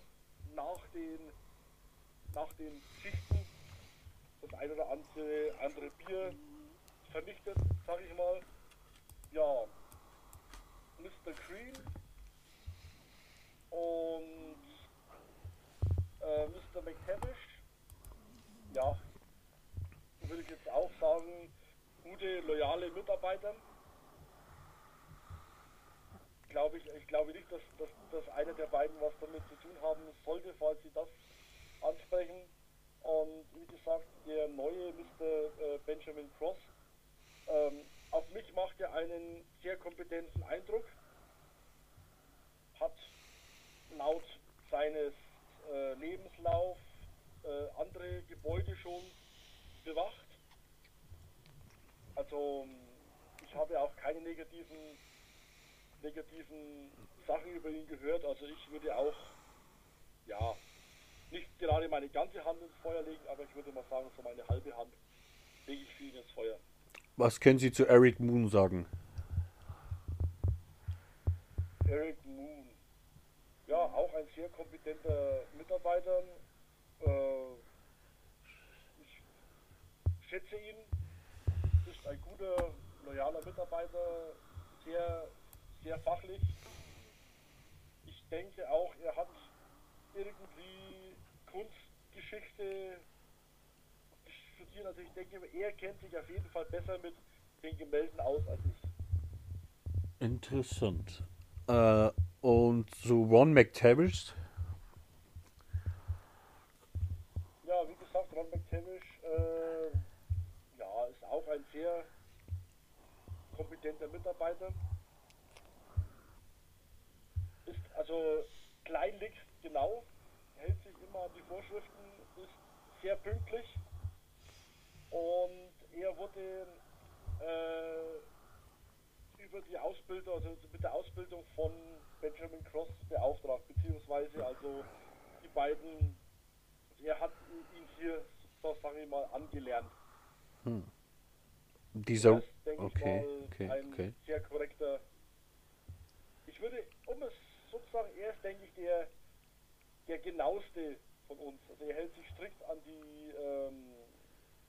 nach den, nach den Schichten das ein oder andere, andere Bier vernichtet, sag ich mal. Ja, Mr. Green und äh, Mr. McTavish, ja, würde ich jetzt auch sagen, gute, loyale Mitarbeiter. Glaube ich, ich glaube nicht, dass, dass, dass einer der beiden was damit zu tun haben sollte, falls sie das ansprechen. Und wie gesagt, der neue Mr. Äh, Benjamin Cross, ähm, auf mich macht er einen sehr kompetenten Eindruck. Hat laut seines äh, Lebenslauf äh, andere Gebäude schon bewacht. Also ich habe auch keine negativen, negativen Sachen über ihn gehört. Also ich würde auch, ja, nicht gerade meine ganze Hand ins Feuer legen, aber ich würde mal sagen, so meine halbe Hand lege ich für ihn ins Feuer. Was können Sie zu Eric Moon sagen? Eric Moon. Ja, auch ein sehr kompetenter Mitarbeiter. Äh, ich schätze ihn. Ist ein guter, loyaler Mitarbeiter. Sehr, sehr fachlich. Ich denke auch, er hat irgendwie Kunstgeschichte studieren. Also ich denke, er kennt sich auf jeden Fall besser mit den Gemälden aus als ich. Interessant. Äh, und zu Ron McTavish? Ja, wie gesagt, Ron McTavish äh, ja, ist auch ein sehr kompetenter Mitarbeiter. Ist also kleinlich genau, hält sich immer an die Vorschriften, ist sehr pünktlich und er wurde äh, über die Ausbildung, also mit der Ausbildung von Benjamin Cross beauftragt, beziehungsweise also die beiden, er hat ihn hier, so sage ich mal, angelernt. Hm. Dieser, das, okay, mal, okay, ein okay. sehr korrekter, ich würde, um es sozusagen, er ist, denke ich, der, der genaueste von uns. Also er hält sich strikt an die, ähm,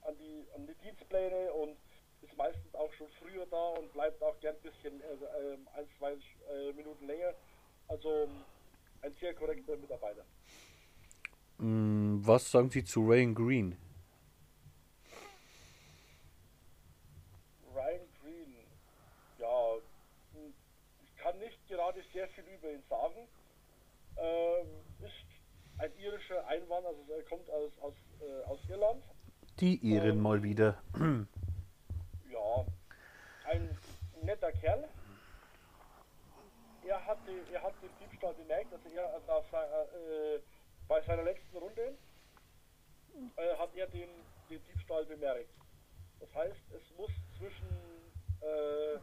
an die, an die Dienstpläne und ist meistens auch schon früher da und bleibt auch gern ein bisschen, also, äh, ein, zwei äh, Minuten länger. Also ein sehr korrekter Mitarbeiter. Mm, was sagen Sie zu Ryan Green? Ryan Green, ja, ich kann nicht gerade sehr viel über ihn sagen. Ähm, ist ein irischer Einwanderer, also er kommt aus, aus, äh, aus Irland. Die Iren ähm, mal wieder. ja, ein netter Kerl. Er hat, die, er hat den Diebstahl bemerkt, also er also seiner, äh, bei seiner letzten Runde äh, hat er den, den Diebstahl bemerkt. Das heißt, es muss zwischen äh,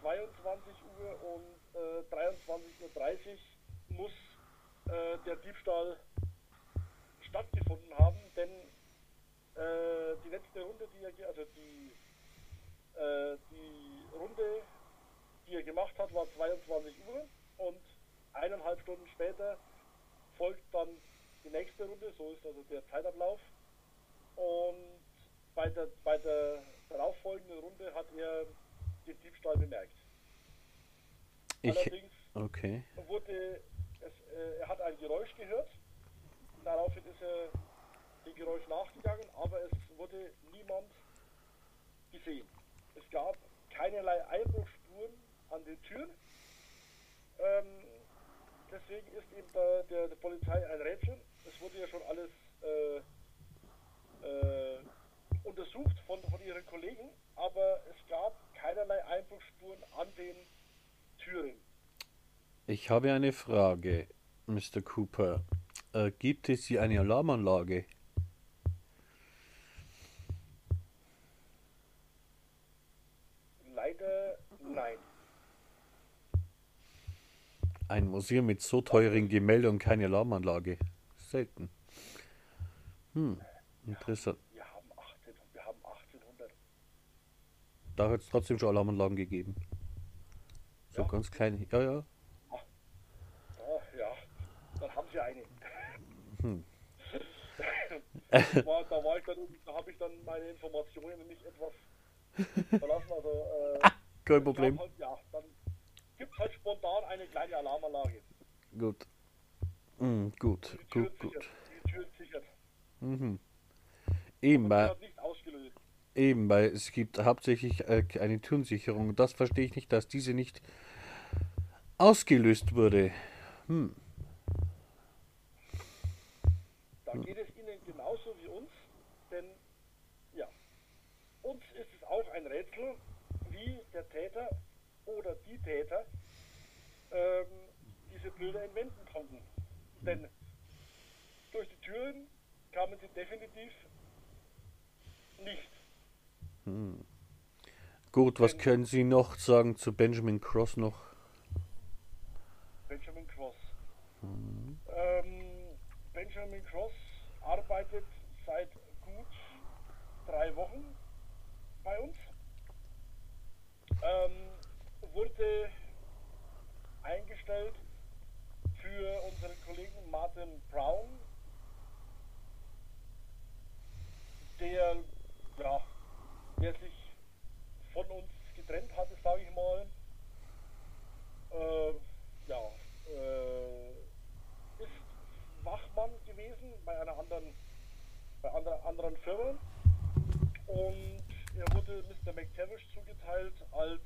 22 Uhr und 23.30 Uhr muss äh, der Diebstahl stattgefunden haben, denn äh, die letzte Runde, die er, also die, äh, die Runde, die er gemacht hat, war 22 Uhr und eineinhalb Stunden später folgt dann die nächste Runde, so ist also der Zeitablauf. Und bei der, bei der darauffolgenden Runde hat er den Diebstahl bemerkt. Allerdings Okay. wurde es, äh, er hat ein Geräusch gehört. Daraufhin ist er dem Geräusch nachgegangen, aber es wurde niemand gesehen. Es gab keinerlei Einbruchsspuren an den Türen. Ähm, deswegen ist eben der, der, der Polizei ein Rätsel. Es wurde ja schon alles äh, äh, untersucht von, von ihren Kollegen, aber es gab keinerlei Einbruchsspuren an den Türen. Ich habe eine Frage, Mr. Cooper. Äh, gibt es hier eine Alarmanlage? Leider nein. Ein Museum mit so teuren Gemälden und keine Alarmanlage. Selten. Hm, interessant. Wir haben 18, wir haben 1800. Da hat es trotzdem schon Alarmanlagen gegeben. So Ja. ganz kleine. Ja, ja. Ah, ja, dann haben sie eine. Hm. war, da war ich dann, da habe ich dann meine Informationen nämlich etwas verlassen. Also äh, Kein es Problem. Halt, ja, dann gibt es halt spontan eine kleine Alarmanlage. Gut. Hm, gut, gut, gut. sichert. Die Türen sichert. Mhm. Eben, weil, nicht ausgelöst. Eben, weil es gibt hauptsächlich äh, eine Türensicherung. Das verstehe ich nicht, dass diese nicht ausgelöst wurde. Hm. Da geht es Ihnen genauso wie uns, denn ja, uns ist es auch ein Rätsel, wie der Täter oder die Täter ähm, diese Bilder entwenden konnten. Denn durch die Türen kamen sie definitiv nicht. Gut, was können Sie noch sagen zu Benjamin Cross noch? Benjamin Cross. Ähm, Benjamin Cross arbeitet seit gut drei Wochen bei uns. Ähm, wurde eingestellt für unseren Kollegen Martin Brown, der, der sich von uns getrennt hatte, sage ich mal. Äh, ja, äh, ist Wachmann gewesen bei einer anderen, bei anderer, anderen Firma und er wurde Mr. McTavish zugeteilt als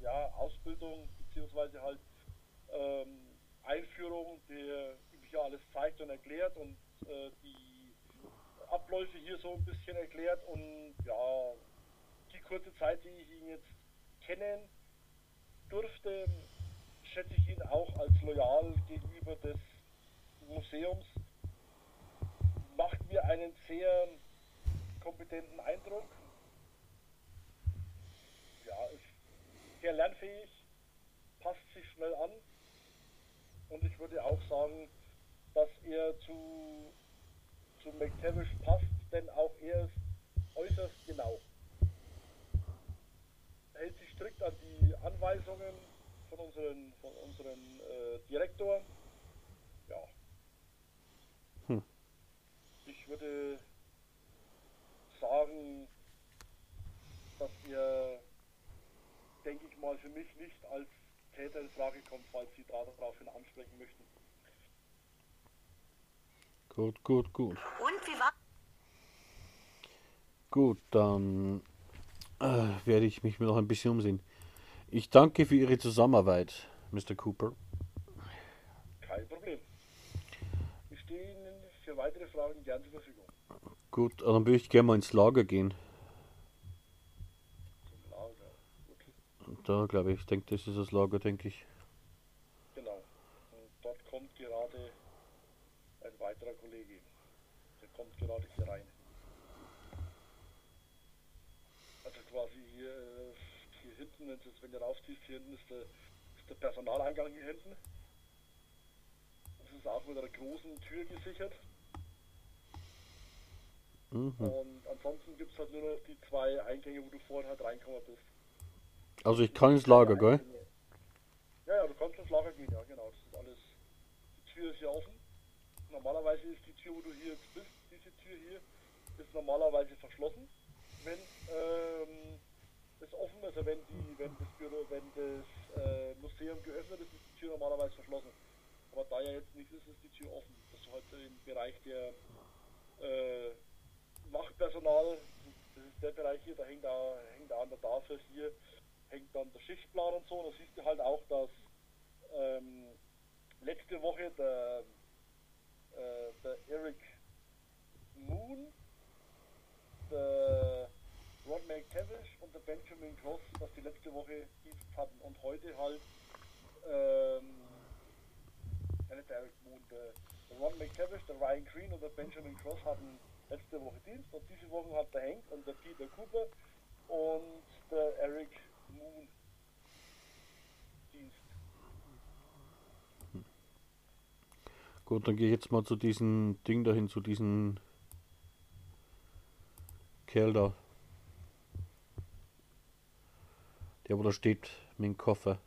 ja, Ausbildung beziehungsweise halt ähm, Einführung, der ihm hier alles zeigt und erklärt und äh, die Abläufe hier so ein bisschen erklärt und ja, die kurze Zeit, die ich ihn jetzt kennen durfte, schätze ich ihn auch als loyal gegenüber des Museums. Macht mir einen sehr kompetenten Eindruck. Ja, ist sehr lernfähig, passt sich schnell an und ich würde auch sagen, dass er zu, zu McTavish passt, denn auch er ist äußerst genau. Hält sich strikt an die Anweisungen von unseren, von unseren äh, Direktor. Ja. Hm. Ich würde sagen, dass er, denke ich mal, für mich nicht als Täter in Frage kommt, falls Sie daraufhin ansprechen möchten. Gut, gut, gut. Und wie war? Gut, dann äh, werde ich mich noch ein bisschen umsehen. Ich danke für Ihre Zusammenarbeit, Mr. Cooper. Kein Problem. Ich stehe Ihnen für weitere Fragen gern zur Verfügung. Gut, dann würde ich gerne mal ins Lager gehen. Zum Lager. Gut, Da glaube ich, ich denke, das ist das Lager, denke ich. genau. Und dort kommt gerade weiterer Kollege. Der kommt gerade hier rein. Also quasi hier, äh, hier hinten, wenn du es- wenn du raufziehst, hier hinten ist der, ist der Personaleingang hier hinten. Das ist auch mit einer großen Tür gesichert. Mhm. Und ansonsten gibt es halt nur noch die zwei Eingänge, wo du vorhin halt reinkommen bist. Also ich kann ins Lager, gell? Ja, ja, du kannst ins Lager gehen, ja, genau. Das ist alles. Die Tür ist hier offen. Normalerweise ist die Tür, wo du hier jetzt bist, diese Tür hier, ist normalerweise verschlossen. wenn ähm, es offen ist, wenn die, wenn das Büro, wenn das äh, Museum geöffnet ist, ist die Tür normalerweise verschlossen. Aber da ja jetzt nicht ist, ist die Tür offen. Das ist halt im Bereich der äh, Wachpersonal, das ist der Bereich hier, da hängt da, hängt da an der Tafel hier, hängt dann der Schichtplan und so. Da siehst du halt auch, dass ähm, letzte Woche der, äh, der Eric Moon, der Ron McTavish und der Benjamin Cross, dass die letzte Woche Dienst hatten. Und heute halt ähm, nicht der Eric Moon, der, der Ron McTavish, der Ryan Green und der Benjamin Cross hatten letzte Woche Dienst und diese Woche hat der Hank und der Peter Cooper und der Eric Moon Dienst. Gut, dann gehe ich jetzt mal zu diesem Ding dahin, zu diesem Kerl da. Der, wo da steht mit dem Koffer.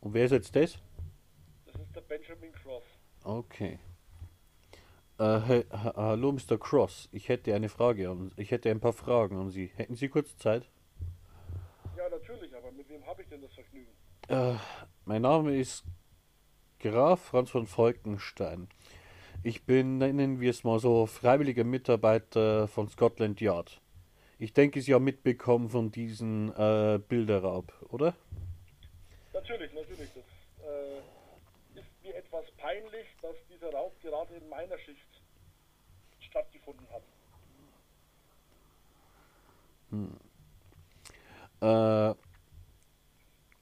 Und wer ist jetzt das? Das ist der Benjamin Cross. Okay. He, ha, hallo, Mr. Cross. Ich hätte eine Frage an Ich hätte ein paar Fragen an Sie. Hätten Sie kurz Zeit? Ja, natürlich, aber mit wem habe ich denn das Vergnügen? Äh, mein Name ist Graf Franz von Falkenstein. Ich bin, nennen wir es mal so, freiwilliger Mitarbeiter von Scotland Yard. Ich denke, Sie haben mitbekommen von diesem äh, Bilderraub, oder? Natürlich, natürlich. Das äh, ist mir etwas peinlich, dass dieser Raub gerade in meiner Schicht stattgefunden hat. Äh,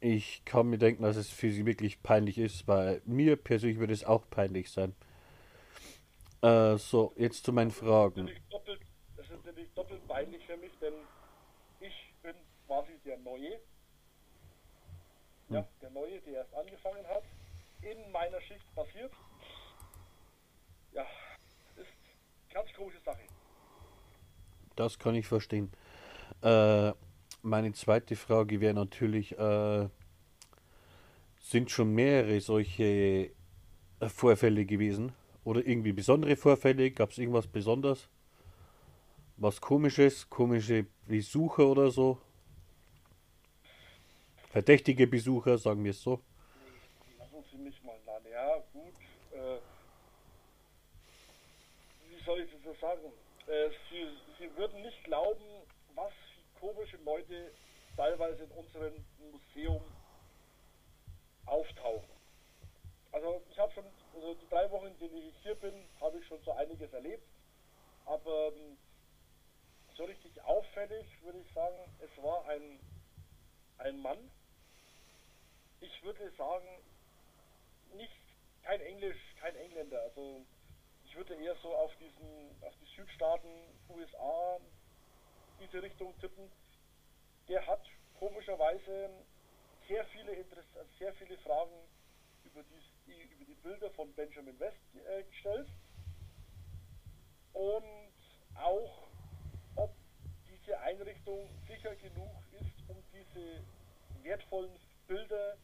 ich kann mir denken, dass es für Sie wirklich peinlich ist, weil mir persönlich würde es auch peinlich sein. Äh, so, jetzt zu meinen Fragen. Doppelt, das ist natürlich doppelt peinlich für mich, denn ich bin quasi der Neue. Ja, der Neue, der erst angefangen hat. In meiner Schicht passiert. Ja, ist ganz komische Sache. Das kann ich verstehen. Äh, meine zweite Frage wäre natürlich, äh, sind schon mehrere solche Vorfälle gewesen? Oder irgendwie besondere Vorfälle? Gab es irgendwas Besonderes? Was komisches? Komische Besucher oder so? Verdächtige Besucher, sagen wir es so. Lassen Sie mich mal an. Ja, gut. Äh, wie soll ich das so sagen? Äh, Sie, Sie würden nicht glauben, was komische Leute teilweise in unserem Museum auftauchen. Also ich habe schon, also die drei Wochen, in denen ich hier bin, habe ich schon so einiges erlebt. Aber ähm, so richtig auffällig würde ich sagen, es war ein, ein Mann. Ich würde sagen, nicht kein Englisch, kein Engländer. Also ich würde eher so auf diesen, auf die Südstaaten, USA, diese Richtung tippen. Der hat komischerweise sehr viele Interess sehr viele Fragen über die, die, über die Bilder von Benjamin West äh, gestellt. Und auch, ob diese Einrichtung sicher genug ist, um diese wertvollen Bilder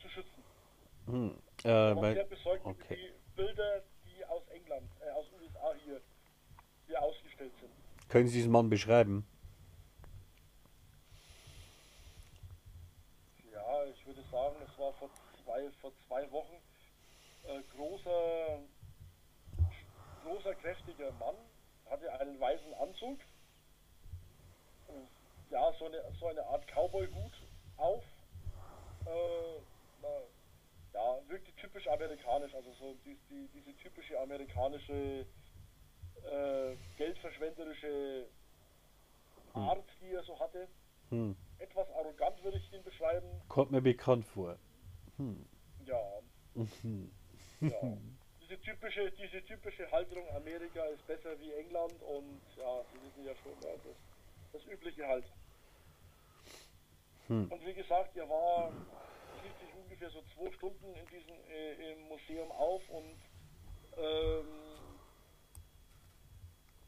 zu schützen. Hm, äh, war weil, sehr besorgt okay. die Bilder, die aus England, äh, aus USA hier, hier ausgestellt sind. Können Sie diesen Mann beschreiben? Ja, ich würde sagen, es war vor zwei, vor zwei Wochen äh, großer, großer, kräftiger Mann, hatte einen weißen Anzug, äh, ja, so eine, so eine Art Cowboy-Hut auf, äh, na, ja, wirkte typisch amerikanisch, also so die, die, diese typische amerikanische äh, geldverschwenderische Art, die er so hatte. Hm. Etwas arrogant würde ich ihn beschreiben. Kommt mir bekannt vor. Ja, Mhm. ja. Diese typische, diese typische Haltung, Amerika ist besser wie England und ja, Sie wissen ja schon, ja, das, das übliche halt. Hm. Und wie gesagt, er war, hielt sich ungefähr so zwei Stunden in diesem äh, im Museum auf und ähm,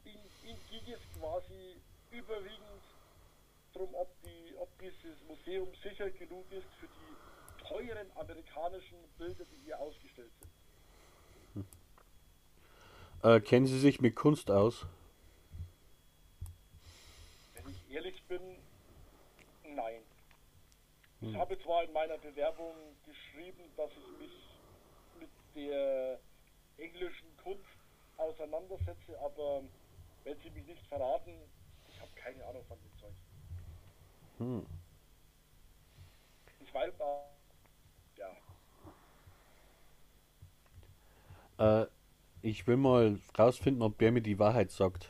ihm, ihm ging es quasi überwiegend darum, ob, die, ob dieses Museum sicher genug ist für die teuren amerikanischen Bilder, die hier ausgestellt sind. Hm. Äh, kennen Sie sich mit Kunst aus? Wenn ich ehrlich bin, nein. Ich hm. habe zwar in meiner Bewerbung geschrieben, dass ich mich mit der englischen Kunst auseinandersetze, aber wenn Sie mich nicht verraten, ich habe keine Ahnung von dem Zeug. Hm. Ich weiß auch Äh, ich will mal rausfinden, ob der mir die Wahrheit sagt.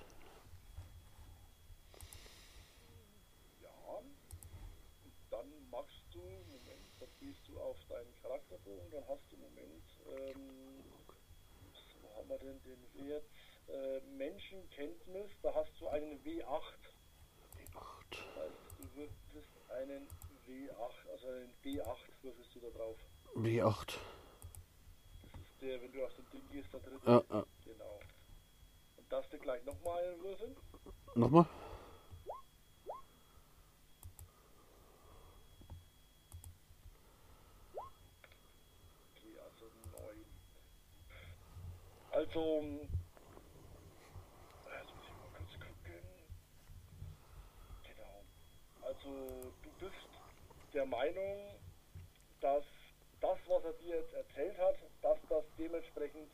äh, Menschenkenntnis, da hast du einen W8. W8. Das heißt, du würdest einen W8, also einen D8 würfelst du da drauf. W8. Das der, wenn du auf dem Ding gehst, der dritte. Ja, ja. Genau. Und darfst du gleich nochmal einen würfeln? Nochmal? Okay, also 9. Also Also du bist der Meinung, dass das, was er dir jetzt erzählt hat, dass das dementsprechend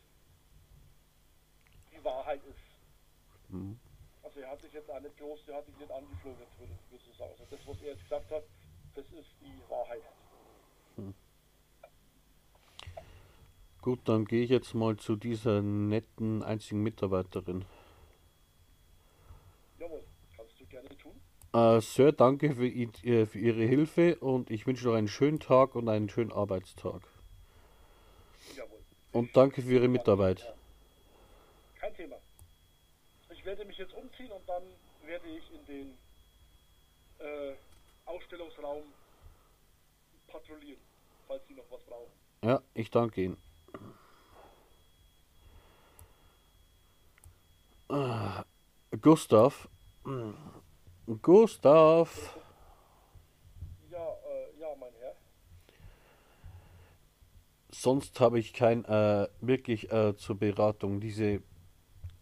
die Wahrheit ist. Mhm. Also er hat sich jetzt auch nicht groß, er hat dich nicht angeflogen, würde ich sagen. Also das, was er jetzt gesagt hat, das ist die Wahrheit. Mhm. Gut, dann gehe ich jetzt mal zu dieser netten einzigen Mitarbeiterin. Jawohl, kannst du gerne tun. Äh, Sir, danke für, äh, für, Ihre Hilfe und ich wünsche noch einen schönen Tag und einen schönen Arbeitstag. Und danke für Ihre Mitarbeit. Kein Thema. Ich werde mich jetzt umziehen und dann werde ich in den äh, Ausstellungsraum patrouillieren, falls Sie noch was brauchen. Ja, ich danke Ihnen. Ah, Gustav. Gustav. Ja, äh, ja, mein Herr. Sonst habe ich kein äh, wirklich äh, zur Beratung. Diese,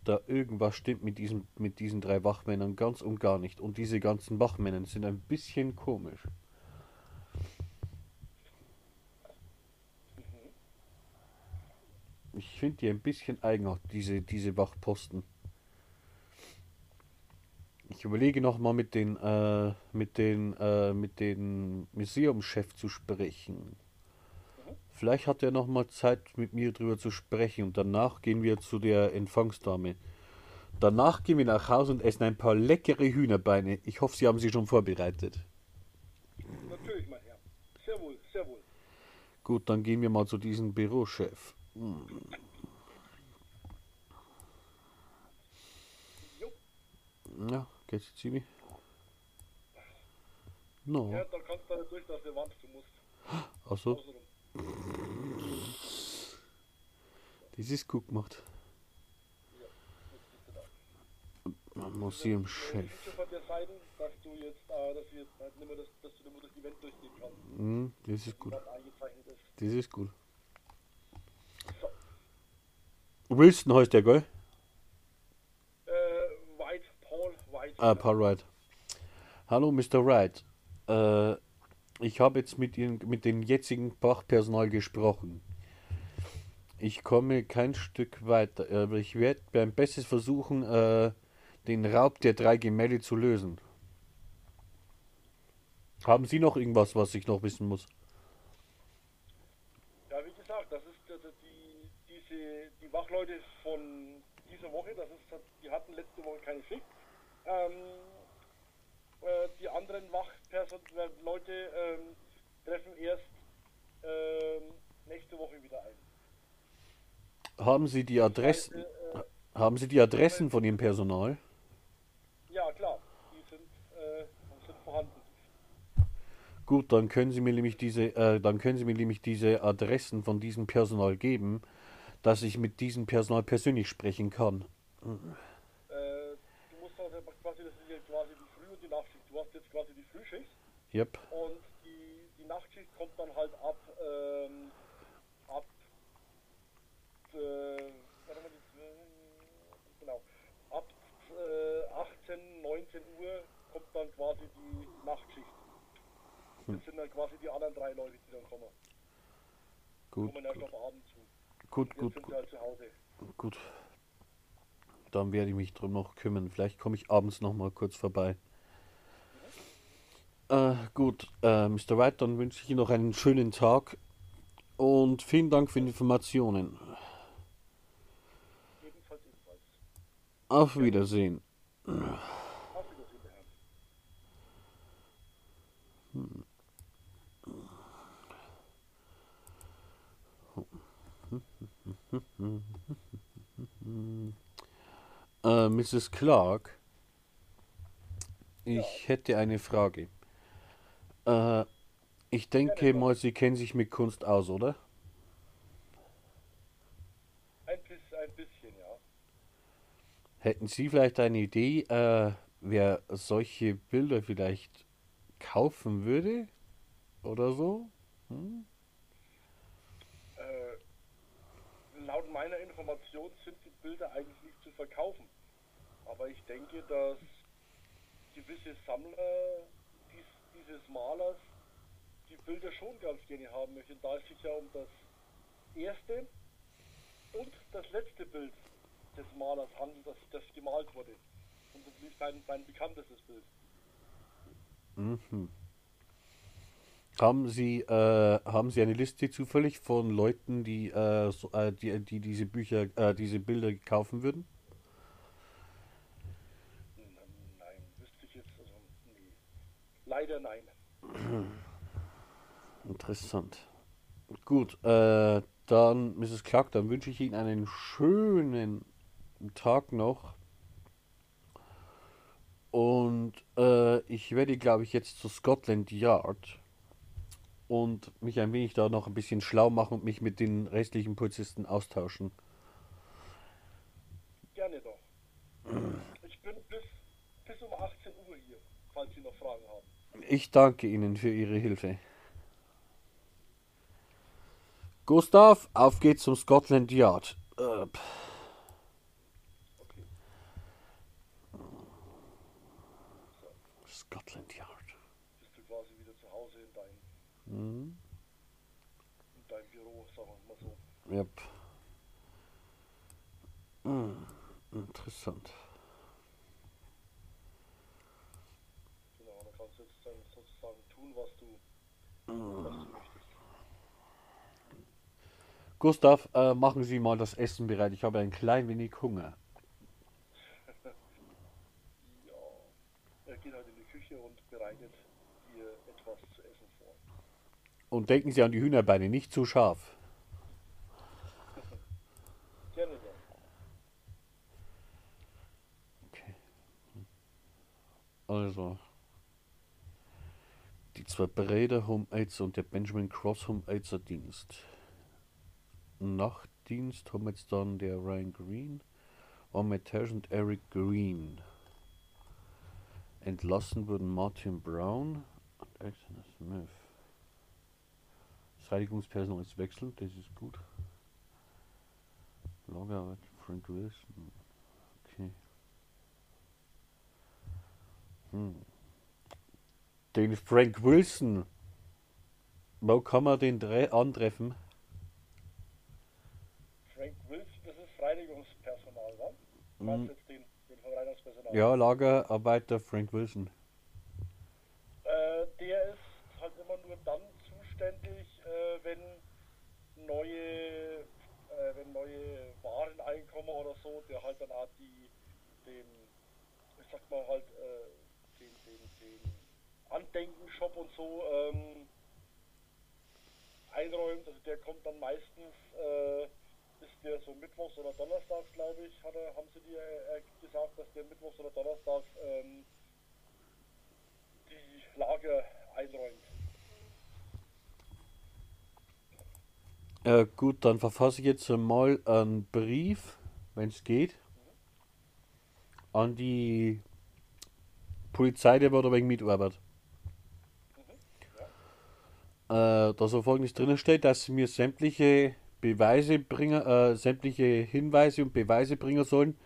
da irgendwas stimmt mit diesen, mit diesen drei Wachmännern ganz und gar nicht. Und diese ganzen Wachmänner sind ein bisschen komisch. Ich finde die ein bisschen eigenartig, diese, diese Wachposten. Ich überlege noch mal mit den äh, mit den äh, mit den Museumschef zu sprechen. Vielleicht hat er noch mal Zeit mit mir drüber zu sprechen und danach gehen wir zu der Empfangsdame. Danach gehen wir nach Hause und essen ein paar leckere Hühnerbeine. Ich hoffe, Sie haben sie schon vorbereitet. Natürlich, mein Herr. Sehr wohl, sehr wohl. Gut, dann gehen wir mal zu diesem Bürochef. Hm. Ja, geht's jetzt, Jimmy? No. Ja, da kannst du nicht durch, dass die Wand, du musst. Achso. Das ist gut gemacht. Äh, dass, jetzt halt nicht mehr das, ist gut. Das ist gut. So. Wilson heißt der, gell? Ah, Paul Wright. Hallo, Mr. Wright. Äh, ich habe jetzt mit, Ihnen, mit dem jetzigen Fachpersonal gesprochen. Ich komme kein Stück weiter, aber ich werde beim Bestes versuchen, äh, den Raub der drei Gemälde zu lösen. Haben Sie noch irgendwas, was ich noch wissen muss? Ja, wie gesagt, das ist also die, diese, die Wachleute von dieser Woche, das ist, die hatten letzte Woche keine Schicht. Ähm, äh, die anderen Leute ähm, treffen erst ähm, nächste Woche wieder ein. Haben Sie die Adressen? Äh, haben Sie die Adressen von Ihrem Personal? Ja, klar, die sind, äh, sind vorhanden. Gut, dann können Sie mir nämlich diese, äh, dann können Sie mir nämlich diese Adressen von diesem Personal geben, dass ich mit diesem Personal persönlich sprechen kann. Mhm. Yep. Und die, die Nachtschicht kommt dann halt ab, ähm, ab, äh, warte mal, genau, ab äh, 18, 19 Uhr kommt dann quasi die Nachtschicht. Das sind dann quasi die anderen drei Leute, die dann kommen. Gut, kommen erst gut, auf Abend zu. gut, Jetzt gut, sind gut, halt zu Hause. gut. Dann werde ich mich drum noch kümmern. Vielleicht komme ich abends noch mal kurz vorbei. Äh, gut, äh, Mr. White, dann wünsche ich Ihnen noch einen schönen Tag und vielen Dank für die Informationen. Auf Wiedersehen. Äh, Mrs. Clark, ich hätte eine Frage. Äh, ich denke mal, Sie kennen sich mit Kunst aus, oder? Ein, bis, ein bisschen, ja. Hätten Sie vielleicht eine Idee, äh, wer solche Bilder vielleicht kaufen würde? Oder so? Hm? Äh, laut meiner Information sind die Bilder eigentlich nicht zu verkaufen. Aber ich denke, dass gewisse Sammler dieses Malers die Bilder schon ganz gerne haben möchten, da es sich ja um das erste und das letzte Bild des Malers handelt, das, das gemalt wurde. Und natürlich sein, sein bekanntestes Bild. Mhm. Haben Sie, äh, haben Sie eine Liste zufällig von Leuten, die, äh, so, äh, die, die diese Bücher, äh, diese Bilder kaufen würden? N- Nein, wüsste ich jetzt, also, nee. Leider nein. Interessant. Gut, äh, dann, Mrs. Clark, dann wünsche ich Ihnen einen schönen Tag noch. Und äh, ich werde, glaube ich, jetzt zu Scotland Yard und mich ein wenig da noch ein bisschen schlau machen und mich mit den restlichen Polizisten austauschen. Gerne doch. Ich bin bis, bis um 18 Uhr hier, falls Sie noch Fragen haben. Ich danke Ihnen für Ihre Hilfe. Gustav, auf geht's zum Scotland Yard. Äh. Scotland Yard. Bist du quasi wieder zu Hause in dein, Mhm. in dein Büro, sagen wir mal so. Yep. Hm, interessant. Genau, dann kannst du jetzt dann sozusagen tun, was du, was du möchtest. Gustav, äh, machen Sie mal das Essen bereit. Ich habe ein klein wenig Hunger. Ja. Er geht halt in die Küche und bereitet dir etwas zu essen vor. Und denken Sie an die Hühnerbeine, nicht zu scharf. Gerne doch. Okay. Also. Die zwei Breder Home Aids und der Benjamin Cross Home Aids Dienst. Nachtdienst haben jetzt dann der Ryan Green, Armitage und Eric Green. Entlassen wurden Martin Brown und Alexander Smith. Das Reinigungspersonal ist wechselt, das ist gut. Lagerarbeit Frank Wilson. Okay. Hm. Den Frank Wilson. Wo kann man den antreffen? Frank Wilson, das ist Reinigungspersonal, wa? Du meinst jetzt den, den vom Reinigungspersonal? Ja, Lagerarbeiter Frank Wilson. Äh, der ist halt immer nur dann zuständig, äh, wenn neue, äh, wenn neue Waren einkommen oder so, der halt dann auch die, den, ich sag mal halt, äh, den, den, den Andenken-Shop und so ähm, einräumt. Also der kommt dann meistens, äh, ist der so mittwochs oder donnerstags, glaube ich, hat haben sie dir äh, gesagt, dass der mittwochs oder donnerstags ähm, die Lager einräumt. Äh, gut, dann verfasse ich jetzt mal einen Brief, wenn es geht, an die Polizei, der wird ein wenig mitarbeitet. Äh, da so folgendes drinnen steht, dass sie mir sämtliche Beweise bringen, äh, sämtliche Hinweise und Beweise bringen sollen,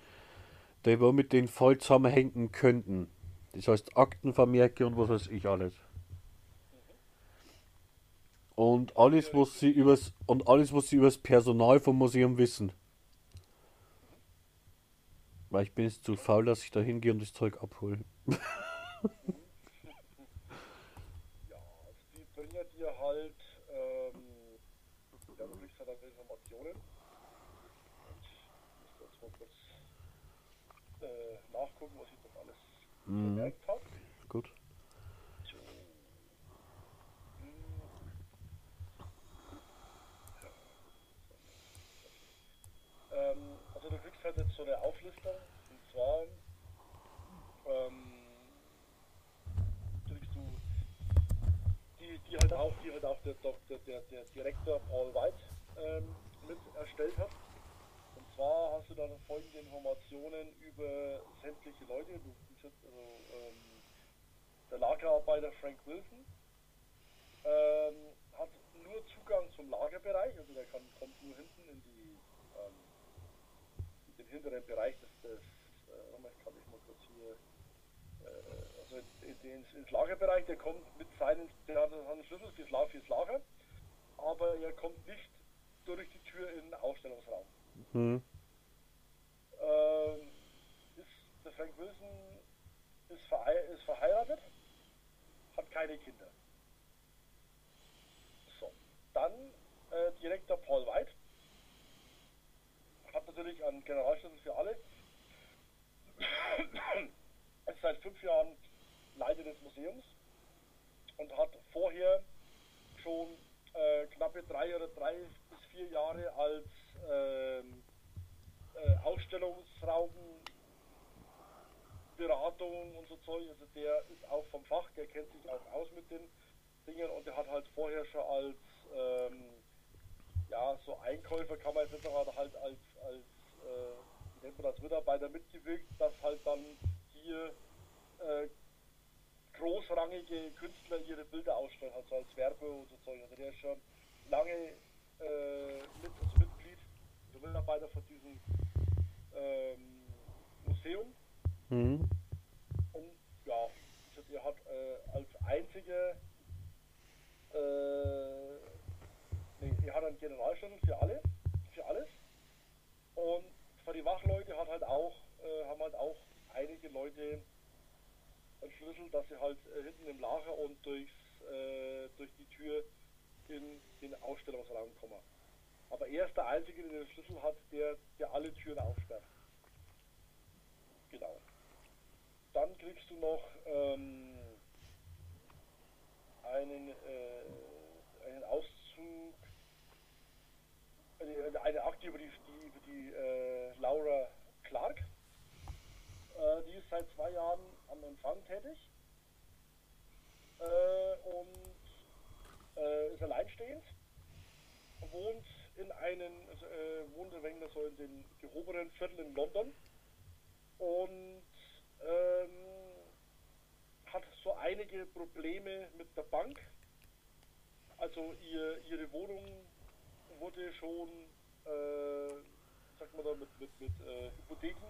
die wir mit den Fall zusammenhängen könnten. Das heißt Aktenvermerke und was weiß ich alles. Und alles, was sie übers und alles, was sie übers Personal vom Museum wissen. Weil ich bin jetzt zu faul, dass ich da hingehe und das Zeug abhole. ja, also die bringen dir halt, ähm, ja, du kriegst halt Informationen. Und ich muss jetzt mal kurz äh, nachgucken, was ich das alles mhm. gemerkt habe. Gut. Ähm, also du kriegst halt jetzt so eine Auflistung und zwar ähm, kriegst du die, die halt auch, die halt auch der, der, der, der Direktor Paul White ähm, mit erstellt hat. Und zwar hast du dann folgende Informationen über sämtliche Leute. Du, also, ähm, der Lagerarbeiter Frank Wilson ähm, hat nur Zugang zum Lagerbereich, also der kann, kommt nur hinten in die ähm, den hinteren Bereich des, des äh, kann ich mal kurz hier, äh, also ins, ins, Lagerbereich, der kommt mit seinen, der hat einen Schlüssel fürs Lager, aber er kommt nicht durch die Tür in den Ausstellungsraum. Mhm. Ähm, ist, der Frank Wilson ist, verhe ist verheiratet, hat keine Kinder. So, dann äh, Direktor Paul White hat natürlich einen Generalschlüssel für alle. ist seit fünf Jahren Leiter des Museums und hat vorher schon äh, knappe drei oder drei vier Jahre als ähm, äh, Ausstellungsraum Beratung und so Zeug. Also der ist auch vom Fach, der kennt sich auch aus mit den Dingen und der hat halt vorher schon als ähm, ja, so Einkäufer kann man jetzt nicht sagen, halt als, als äh, nennt man das, Mitarbeiter mitgewirkt, dass halt dann hier äh, großrangige Künstler ihre Bilder ausstellen, also als Werbe und so Zeug. Also der ist schon lange äh, mit, als Mitglied, der Mitarbeiter von diesem ähm, Museum. Mhm. Und ja, er hat äh, als einziger äh, nee, er hat einen Generalschlüssel für alle, für alles. Und für die Wachleute hat halt auch, äh, haben halt auch einige Leute einen Schlüssel, dass sie halt äh, hinten im Lager und durchs, äh, durch die Tür in den Ausstellungsraum kommen. Aber er ist der Einzige, der den Schlüssel hat, der, der alle Türen aufsperrt. Genau. Dann kriegst du noch ähm, einen, äh, einen Auszug eine, eine Akte über die, die, über die äh, Laura Clark. Äh, die ist seit zwei Jahren am Empfang tätig äh, und äh, ist alleinstehend, wohnt in einem, also, äh, wohnt ein wenig so in den gehobenen Vierteln in London und ähm, hat so einige Probleme mit der Bank. Also ihr, ihre Wohnung wurde schon, äh, sagt man da, mit, mit, mit äh, Hypotheken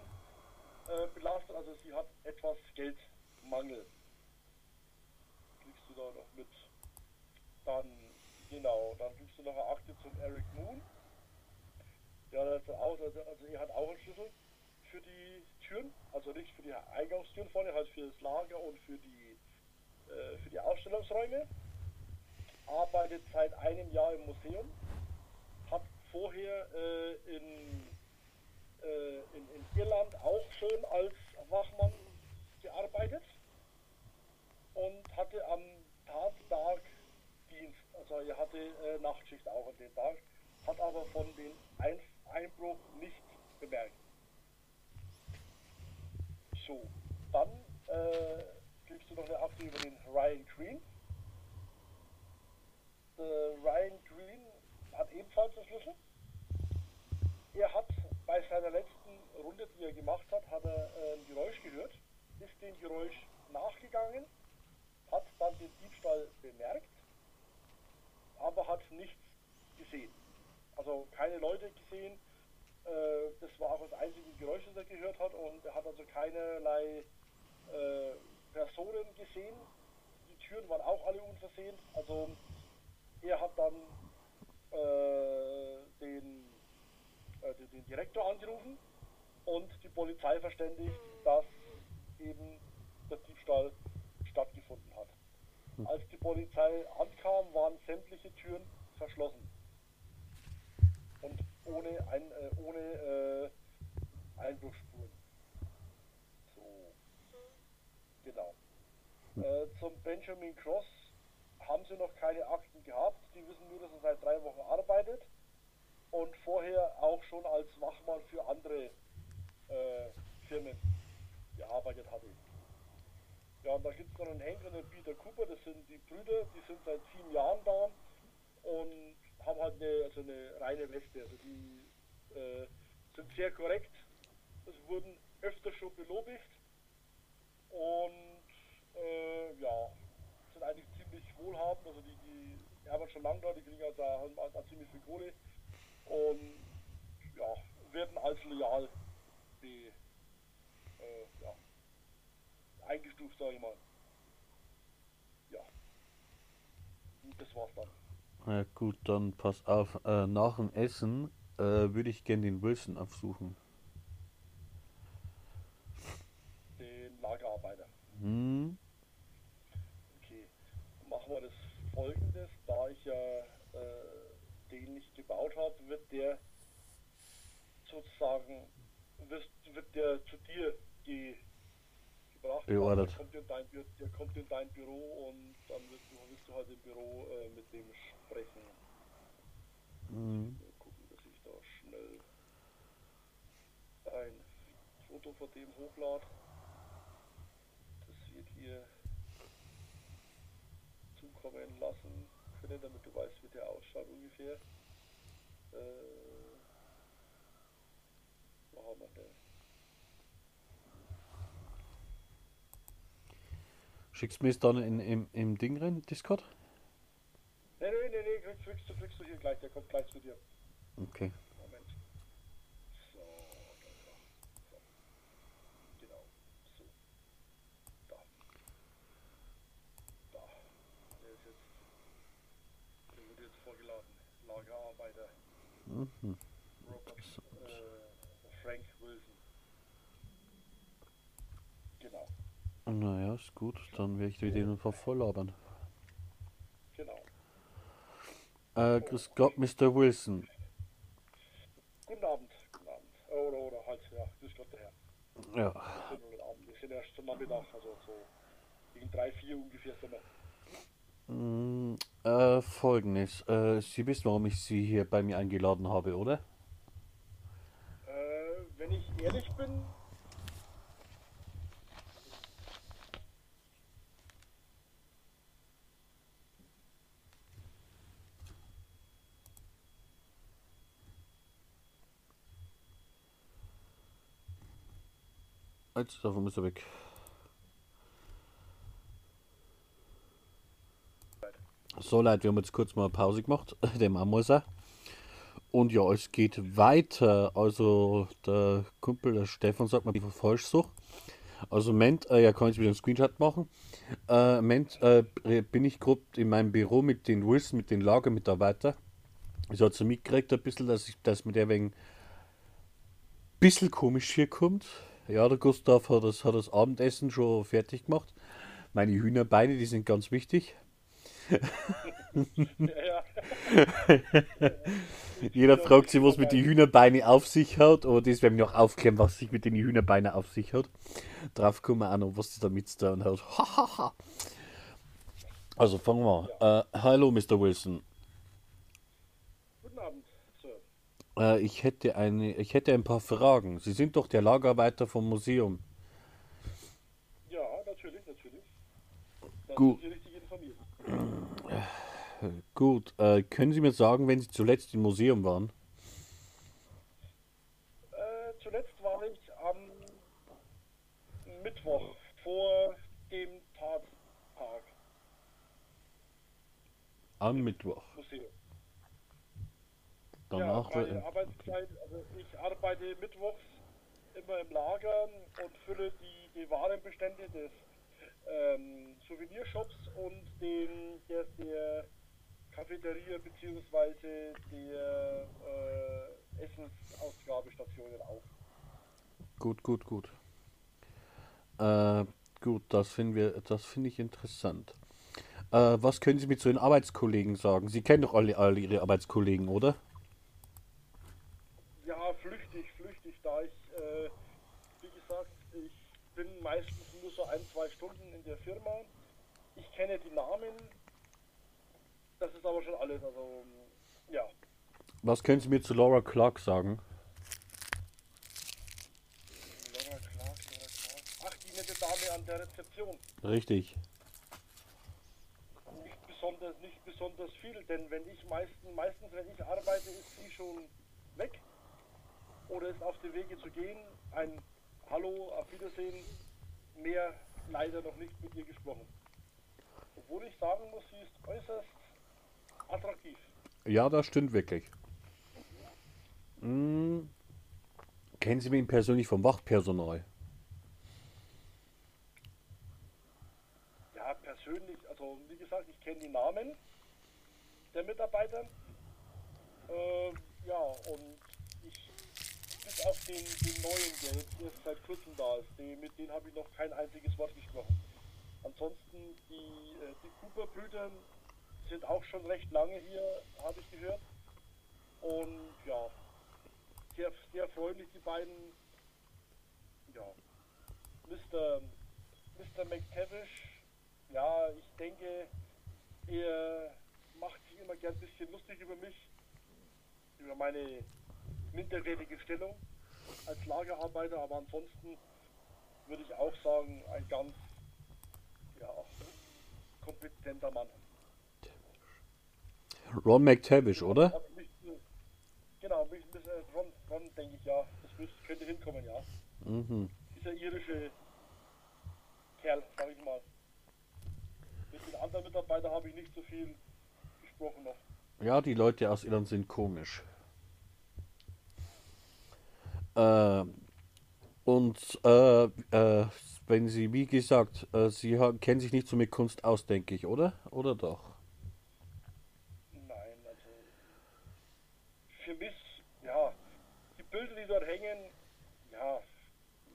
äh, belastet. Also sie hat etwas Geldmangel. Kriegst du da noch mit. Dann, genau, dann kriegst du noch eine Akte zum Eric Moon. Ja, auch, also, also er hat auch einen Schlüssel für die Türen, also nicht für die Eingangstüren vorne, halt für das Lager und für die, äh, für die Ausstellungsräume. Arbeitet seit einem Jahr im Museum vorher äh, in, äh, in, in, Irland auch schon als Wachmann gearbeitet und hatte am Dienst. Also er hatte äh, Nachtschicht auch an dem Tag, hat aber von dem Ein Einbruch nichts bemerkt. So, dann äh, kriegst du noch eine Akte über den Ryan Green. Der Ryan Green hat ebenfalls einen Schlüssel. Er hat bei seiner letzten Runde, die er gemacht hat, hat er äh, ein Geräusch gehört, ist dem Geräusch nachgegangen, hat dann den Diebstahl bemerkt, aber hat nichts gesehen. Also keine Leute gesehen. Äh, das war auch das einzige Geräusch, das er gehört hat und er hat also keinerlei äh, Personen gesehen. Die Türen waren auch alle unversehen. Also er hat dann äh, den, äh, den Direktor angerufen und die Polizei verständigt, dass eben der Diebstahl. Als die Polizei ankam, waren sämtliche Türen verschlossen. Und ohne, ein, äh, ohne äh, Einbruchsspuren. So. Genau. Äh, zum Benjamin Cross haben sie noch keine Akten gehabt. Die wissen nur, dass er seit drei Wochen arbeitet und vorher auch schon als Wachmann für andere äh, Firmen gearbeitet hatte. Ja, und da gibt es noch einen Henker, den Peter Cooper, das sind die Brüder, die sind seit sieben Jahren da und haben halt eine, also eine reine Weste. Also die äh, sind sehr korrekt, es wurden öfter schon belobigt und äh, ja, sind eigentlich ziemlich wohlhabend, also die, die arbeiten schon lange da, die kriegen also auch, auch ziemlich viel Kohle und ja, werden als loyal be, äh, ja, eingestuft, sage ich mal. Ja. Und das war's dann. Na gut, dann pass auf. Äh, nach dem Essen äh, würde ich gerne den Wilson aufsuchen. Den Lagerarbeiter. Hm? Okay. Machen wir das folgendes. Da ich ja äh, den nicht gebaut habe, wird der sozusagen wirst, wird der zu dir ge, gebracht. Beordert. Der kommt, in dein, der kommt in dein Büro und dann wirst du, wirst du halt im Büro äh, mit dem sprechen. Hm. Mal gucken, dass ich da schnell ein Foto von dem hochlade. Das wird hier zukommen lassen können, damit du weißt, wie der ausschaut ungefähr. Äh, wo haben wir den? Schickst du mir es dann in, im, im Ding rein, Discord? Nee, nee, nee, nee, kriegst, kriegst, du, kriegst du hier gleich, der kommt gleich zu dir. Okay. Moment. So, da, da. So. Genau. So. Da. Da. Der ist jetzt. Der wird jetzt vorgeladen. Lagerarbeiter. Mhm. Robert äh, Frank Wilson. Genau. Naja, ist gut. Dann werde ich dir den einfach voll labern. Genau. Äh, grüß Gott, Mr. Wilson. Guten Abend. Guten Abend. Oder, oder halt, ja, grüß Gott, der Herr. Ja. Wir sind heute Abend. Wir sind erst zum Nachmittag, also so gegen drei, vier ungefähr sind wir. Mm, äh, folgendes. Äh, Sie wissen, warum ich Sie hier bei mir eingeladen habe, oder? Äh, wenn ich ehrlich bin, Jetzt, davon er weg. So leid, wir haben jetzt kurz mal Pause gemacht, dem muss er. Und ja, es geht weiter. Also der Kumpel, der Stefan sagt mal, ich falsch so. Also Moment, äh, ja, kann ich wieder einen Screenshot machen. Äh, Moment, äh, bin ich grob in meinem Büro mit den Wilson, mit den Lagermitarbeitern. Ich hat so mitgekriegt ein bisschen, dass, ich, dass mir der wegen bisschen komisch hier kommt. Ja, der Gustav hat das, hat das Abendessen schon fertig gemacht. Meine Hühnerbeine, die sind ganz wichtig. ja, ja. Jeder fragt sich, was mit den Hühnerbeinen auf sich hat. Aber das werden wir noch aufklären, was sich mit den Hühnerbeinen auf sich hat. Drauf kommen wir auch noch, was das damit zu tun hat. Also fangen wir an. Äh, hallo, Mr. Wilson. Guten Abend, Sir. Äh, ich, hätte eine, ich hätte ein paar Fragen. Sie sind doch der Lagerarbeiter vom Museum. Ja, natürlich, natürlich. Da Gut. informiert. Gut, äh, können Sie mir sagen, wenn Sie zuletzt im Museum waren? Äh, zuletzt war ich am Mittwoch vor dem Tattag Am Mittwoch. Museum. Danach. ja, meine Arbeitszeit, also ich arbeite mittwochs immer im Lager und fülle die, die Warenbestände des ähm, Souvenirshops und den, der, der Cafeteria bzw. der äh, Essensausgabestationen auch. Gut, gut, gut. Äh, gut, das finden wir, das finde ich interessant. Äh, was können Sie mit so den Arbeitskollegen sagen? Sie kennen doch alle, alle Ihre Arbeitskollegen, oder? Ja, flüchtig, flüchtig, da ich, äh, wie gesagt, ich bin meistens nur so ein, zwei Stunden in der Firma. Ich kenne die Namen. Das ist aber schon alles, also, ja. Was können Sie mir zu Laura Clark sagen? Laura Clark, Laura Clark. Ach, die nette Dame an der Rezeption. Richtig. Nicht besonders, nicht besonders viel, denn wenn ich meistens, meistens, wenn ich arbeite, ist sie schon weg oder ist auf dem Wege zu gehen. Ein Hallo, auf Wiedersehen. Mehr leider noch nicht mit ihr gesprochen. Obwohl ich sagen muss, sie ist äußerst attraktiv. Ja, das stimmt wirklich. Hm. Kennen Sie mich persönlich vom Wachpersonal? Ja, persönlich, also wie gesagt, ich kenne die Namen der Mitarbeiter. Äh, ja, und bis auf den, den neuen, der jetzt erst seit kurzem da ist, den, mit dem habe ich noch kein einziges Wort gesprochen. Ansonsten, die, äh, die Cooper-Brüder sind auch schon recht lange hier, habe ich gehört. Und ja, sehr, sehr freundlich, die beiden. Ja, Mr. Mr. McTavish, ja, ich denke, er macht sich immer gern ein bisschen lustig über mich, über meine minderwertige Stellung als Lagerarbeiter, aber ansonsten würde ich auch sagen, ein ganz ja, kompetenter Mann. Ron McTavish, oder? Genau, mich, mich, äh, Ron, Ron denke ich ja, das müsste, könnte hinkommen, ja. Mhm. Dieser irische Kerl, sag ich mal. Mit den anderen Mitarbeitern habe ich nicht so viel gesprochen noch. Ja, die Leute aus Irland sind komisch. Äh, und äh, äh, wenn Sie, wie gesagt, äh, Sie kennen sich nicht so mit Kunst aus, denke ich, oder? Oder doch? Nein, also für mich, ja, die Bilder, die dort hängen, ja,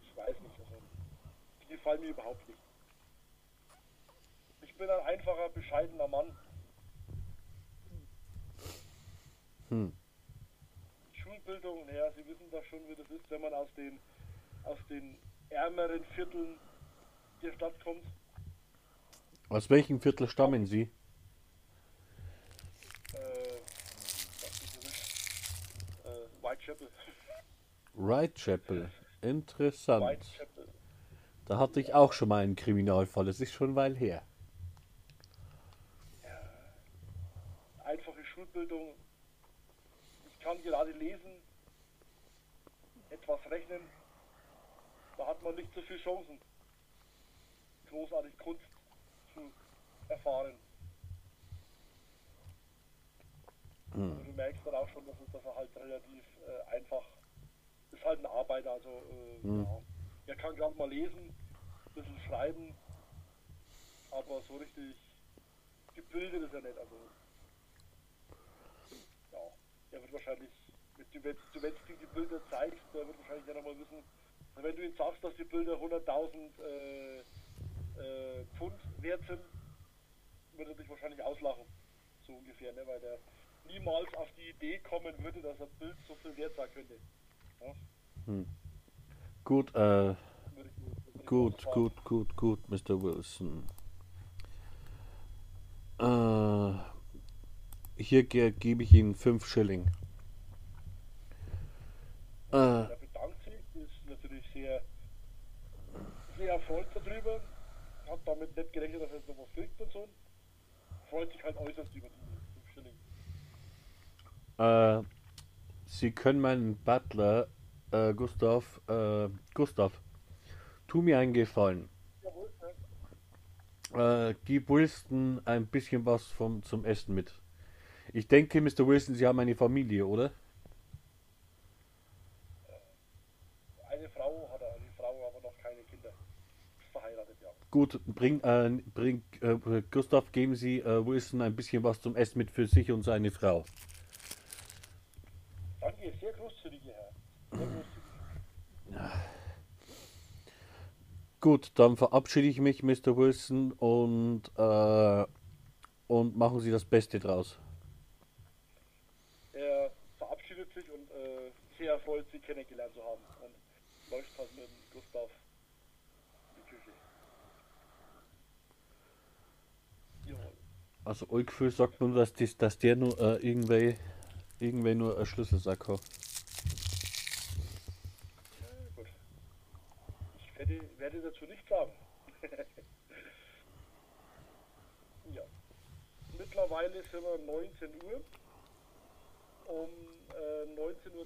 ich weiß nicht, also die gefallen mir überhaupt nicht. Ich bin ein einfacher, bescheidener Mann. Hm. Schulbildung, naja, Sie wissen doch schon, wie das ist, wenn man aus den, aus den ärmeren Vierteln der Stadt kommt. Aus welchem Viertel stammen Sie? Äh? Äh, Whitechapel. Whitechapel. Interessant. Whitechapel. Da hatte ich auch schon mal einen Kriminalfall. Es ist schon ein Weil her. Einfache Schulbildung. Ich kann gerade lesen, etwas rechnen. Da hat man nicht so viele Chancen, großartig Kunst zu erfahren. Hm. Also du merkst dann auch schon, dass, dass er halt relativ äh, einfach ist halt ein Arbeiter, also äh, Hm. ja. Er kann gerade mal lesen, ein bisschen schreiben, aber so richtig gebildet ist er nicht. Also er wird wahrscheinlich, mit, du, wenn du wenn du ihm die Bilder zeigst, der wird wahrscheinlich ja nochmal wissen, also wenn du ihm sagst, dass die Bilder 100.000 äh, äh, Pfund wert sind, wird er dich wahrscheinlich auslachen. So ungefähr, ne? weil der niemals auf die Idee kommen würde, dass ein Bild so viel wert sein könnte. Ja? Gut, äh, Würde würde gut, gut, gut, gut, Mr. Wilson. Äh, hier ge gebe ich Ihnen 5 Schilling. Äh, Er bedankt sich, ist natürlich sehr, sehr erfreut darüber, hat damit nicht gerechnet, dass er jetzt noch was kriegt und so. Freut sich halt äußerst über die 5 Schilling. äh, Sie können meinen Butler, äh, Gustav, äh, Gustav, tu mir einen Gefallen. Jawohl, ne? Äh, gib Wilson ein bisschen was vom, zum Essen mit. Ich denke, Mr. Wilson, Sie haben eine Familie, oder? Eine Frau hat er, eine Frau, aber noch keine Kinder. verheiratet, ja. Gut, bring, äh, bring äh, Gustav, geben Sie äh, Wilson ein bisschen was zum Essen mit für sich und seine Frau. Danke, sehr großzügig, Herr. Sehr großzügig. Gut, dann verabschiede ich mich, Mr. Wilson, und, äh, und machen Sie das Beste draus. Er verabschiedet sich und äh, sehr erfreut, Sie kennengelernt zu haben. Und läuft halt mit dem Gustav in die Küche. Jawohl. Also, Gefühl sagt nur, dass, das, dass der nur äh, irgendwie, irgendwie nur ein Schlüsselsack hat. Gut. Ich werde, werde dazu nichts sagen. ja. Mittlerweile sind wir 19 Uhr. Um äh, 19.30 Uhr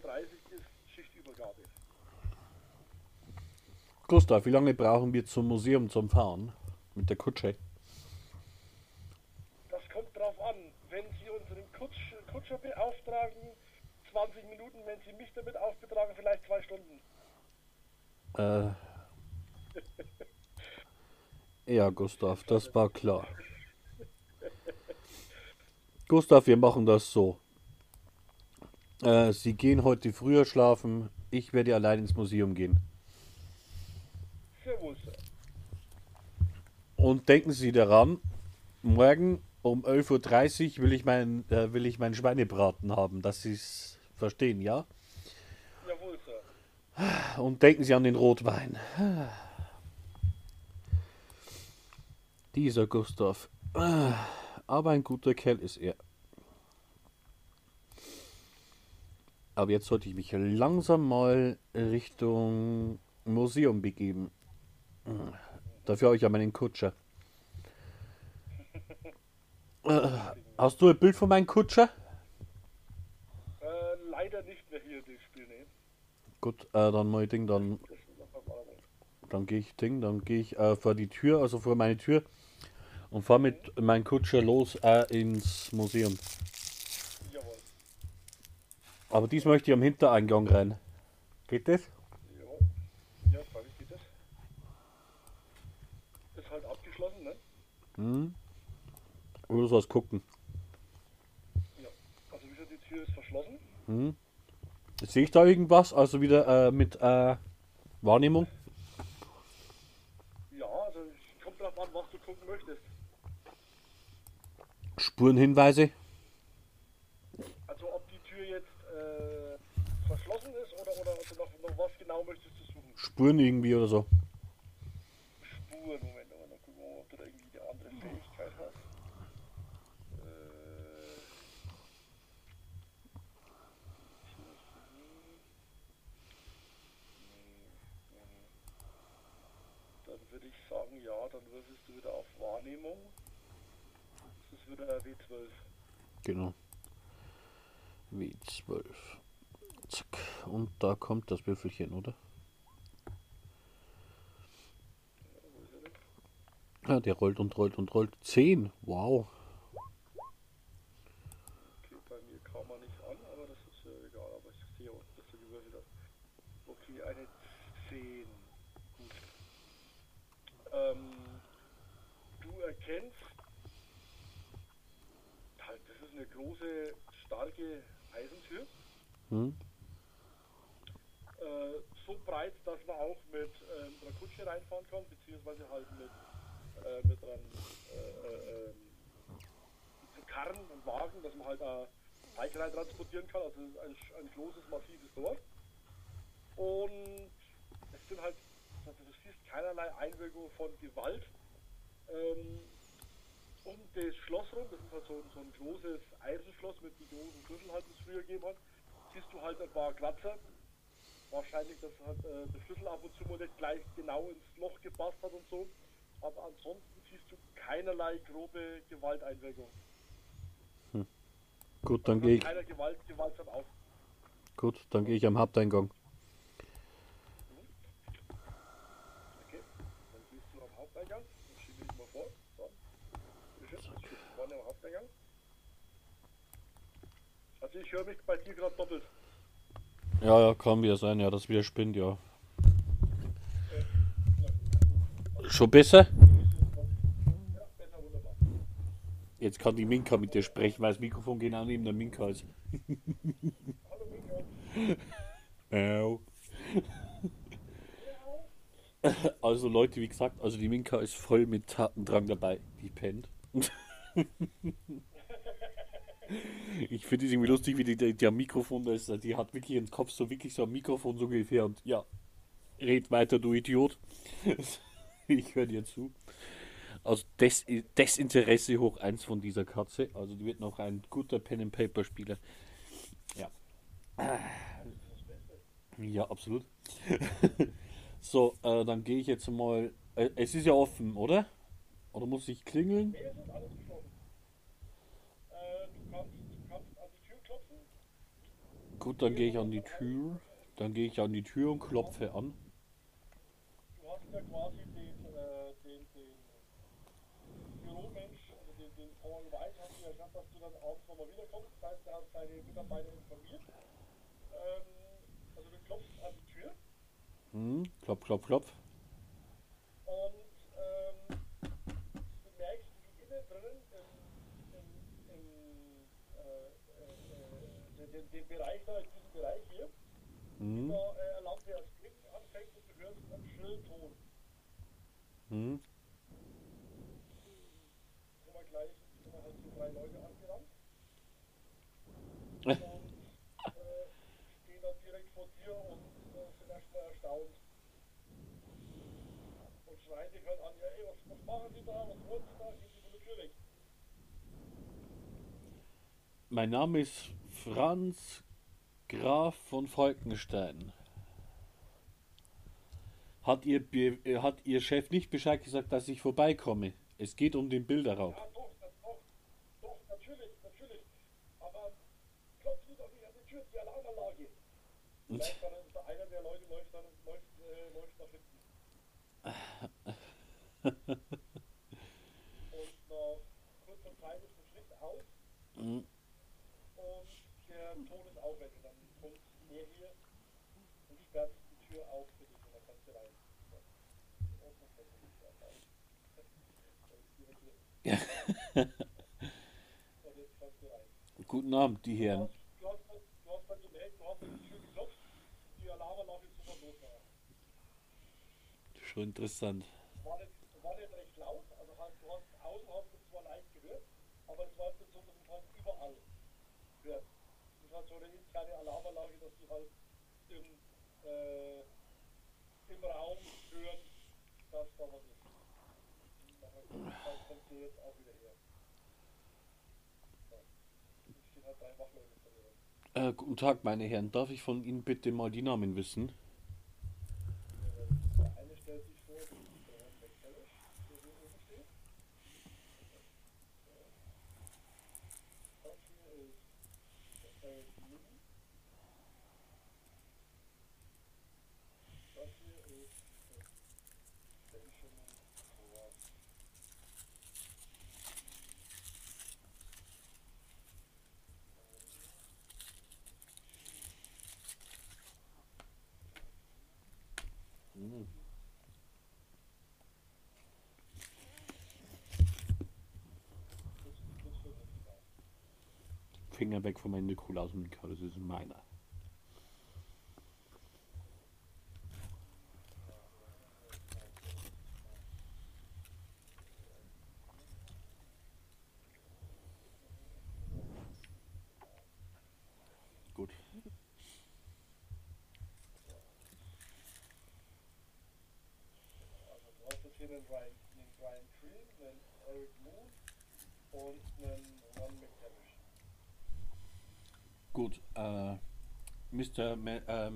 ist Schichtübergabe. Gustav, wie lange brauchen wir zum Museum zum Fahren? Mit der Kutsche? Das kommt drauf an. Wenn Sie unseren Kutsch, Kutscher beauftragen, 20 Minuten. Wenn Sie mich damit aufbetragen, vielleicht zwei Stunden. Äh. Ja, Gustav, das war klar. Gustav, wir machen das so. Äh, Sie gehen heute früher schlafen. Ich werde allein ins Museum gehen. Sir. Und denken Sie daran, morgen um 11.30 Uhr will ich, mein, äh, will ich meinen Schweinebraten haben, dass Sie es verstehen, ja? Jawohl, Sir. Und denken Sie an den Rotwein. Dieser Gustav. Aber ein guter Kerl ist er. Aber jetzt sollte ich mich langsam mal Richtung Museum begeben. Dafür habe ich ja meinen Kutscher. Äh, Hast du ein Bild von meinem Kutscher? Äh, leider nicht mehr hier, das Spiel, ne? Gut, äh, dann mal Ding, dann, dann gehe ich Ding, dann gehe ich äh, vor die Tür, also vor meine Tür und fahre mit meinem Kutscher los äh, ins Museum. Aber dies möchte ich am Hintereingang rein. Geht das? Ja. Ja, freilich geht das. Ist halt abgeschlossen, ne? Hm? Oder soll es gucken? Ja. Also wie gesagt, die Tür ist verschlossen. Hm? Sehe ich da irgendwas? Also wieder äh, mit äh, Wahrnehmung? Ja, also kommt drauf an, was du gucken möchtest. Spurenhinweise? Also ob die Tür jetzt äh, verschlossen ist oder, oder also noch, noch was genau möchtest du suchen? Spuren irgendwie oder so. Spuren, Moment, aber dann gucken wir mal, ob du da irgendwie eine andere Fähigkeit hast. Äh, Dann würde ich sagen, ja, dann würfelst du wieder auf Wahrnehmung. Das ist wieder W12. Genau. W12. Zack. Und da kommt das Würfelchen, oder? Er? Ja, der rollt und rollt und rollt. 10. Wow. Okay, bei mir kam er nicht an, aber das ist äh, egal, aber ich sehe auch, dass du gewürfelt hast. Okay, eine 10. Gut. Ähm, du erkennst, halt, das ist eine große, starke Eisentür. Hm? Äh, so breit, dass man auch mit ähm, einer Kutsche reinfahren kann, beziehungsweise halt mit, äh, mit einem äh, äh, ähm, mit einem Karren und Wagen, dass man halt auch Teig rein transportieren kann. Also ein, ein großes, massives Tor. Und es sind halt, also du siehst keinerlei Einwirkung von Gewalt. Ähm, um das Schloss rum, das ist halt so, so ein großes Eisenschloss mit den großen Schlüsseln halt, die es früher gegeben hat, siehst du halt ein paar Kratzer. Wahrscheinlich, dass halt äh, der Schlüssel ab und zu mal nicht gleich genau ins Loch gepasst hat und so. Aber ansonsten siehst du keinerlei grobe Gewalteinwirkung. Gut, dann Also gehe ich. Keiner Gewalt, gewaltsam auf. Gut, dann gehe ich am Haupteingang. Okay, dann siehst du am Haupteingang. Dann schiebe ich mal vor. So. Bitteschön, ich stehe vorne am Haupteingang. Also ich höre mich bei dir gerade doppelt. Ja, ja, kann wieder sein, ja, das wieder spinnt, ja. Schon besser? Jetzt kann die Minka mit dir sprechen, weil das Mikrofon genau neben der Minka ist. Hallo Mika. Au. Also Leute, wie gesagt, also die Minka ist voll mit Tatendrang dabei. Die pennt. Ich finde es irgendwie lustig, wie die, die, der Mikrofon da ist. Die hat wirklich ins Kopf so wirklich so ein Mikrofon so ungefähr und ja, red weiter, du Idiot. Ich höre dir zu. Also Des Desinteresse hoch eins von dieser Katze. Also die wird noch ein guter Pen and Paper Spieler. Ja. Ja, absolut. So, äh, dann gehe ich jetzt mal. Äh, es ist ja offen, oder? Oder muss ich klingeln? Nee, es ist alles geschlossen. Äh, du kannst, du kannst an die Tür klopfen. Gut, dann gehe ich an die Tür. Dann gehe ich an die Tür und klopfe an. Du hast ja quasi den, äh, den, den Büromensch, also den, den Paul hast du ja gesagt, dass du dann abends nochmal wiederkommst. Das heißt, er hat seine Mitarbeiter informiert. Ähm, also du klopfst an die Tür Hm, klopf, klopf, klopf. und ähm, du merkst, wie innen drin im, im, im äh, äh, äh, den, den Bereich da, in diesem Bereich hier, Hm, da äh, Lampe als Blinken anfängt und du hörst einen schrillen Ton. hm. kommen wir gleich, kommen halt so drei Leute angerannt und äh, stehen dann direkt vor dir und äh, sind erstmal erstaunt. Und schreien dich halt an, ja ey, was, was machen Sie da, was wollen Sie da, gehen Sie von der Tür weg. Mein Name ist Franz Graf von Falkenstein. Hat ihr, äh, hat Ihr Chef nicht Bescheid gesagt, dass ich vorbeikomme? Es geht um den Bilderraub. Ja doch, doch, doch, natürlich, natürlich, aber doch nicht an die Tür, die Alarmanlage. Vielleicht dann da einer der Leute läuft dann läuft, äh, läuft nach hinten. Und nach kurzer Zeit ist das Licht aus Hm. Der. Und dann kommt er hier und sperrt die Tür auf für dich und dann kannst du rein. Rein. Guten Abend, die Herren. Schon interessant. war nicht, war nicht recht laut, also halt, du hast außen hast du zwar leicht gehört, aber es war jetzt so, dass halt überall hört. Halt so eine interne Alarmanlage, dass die halt im, äh, im Raum hören, dass da was ist. Nachher kommt sie jetzt auch wieder her. Es stehen halt drei Wachleute. Äh, guten Tag, meine Herren. Darf ich von Ihnen bitte mal die Namen wissen? Der eine stellt sich vor, das ist der Herr McTavish, der hier oben steht. Das hier ist der Eric Newton. Das hier ist Finger weg von meinem Nikolaus-Mikro, das ist meiner. Gut. Also du hast jetzt hier einen Ryan, einen Brian Cream, einen Eric Moon und einen Ron McTavish. Gut, äh, Mr. Ma äh,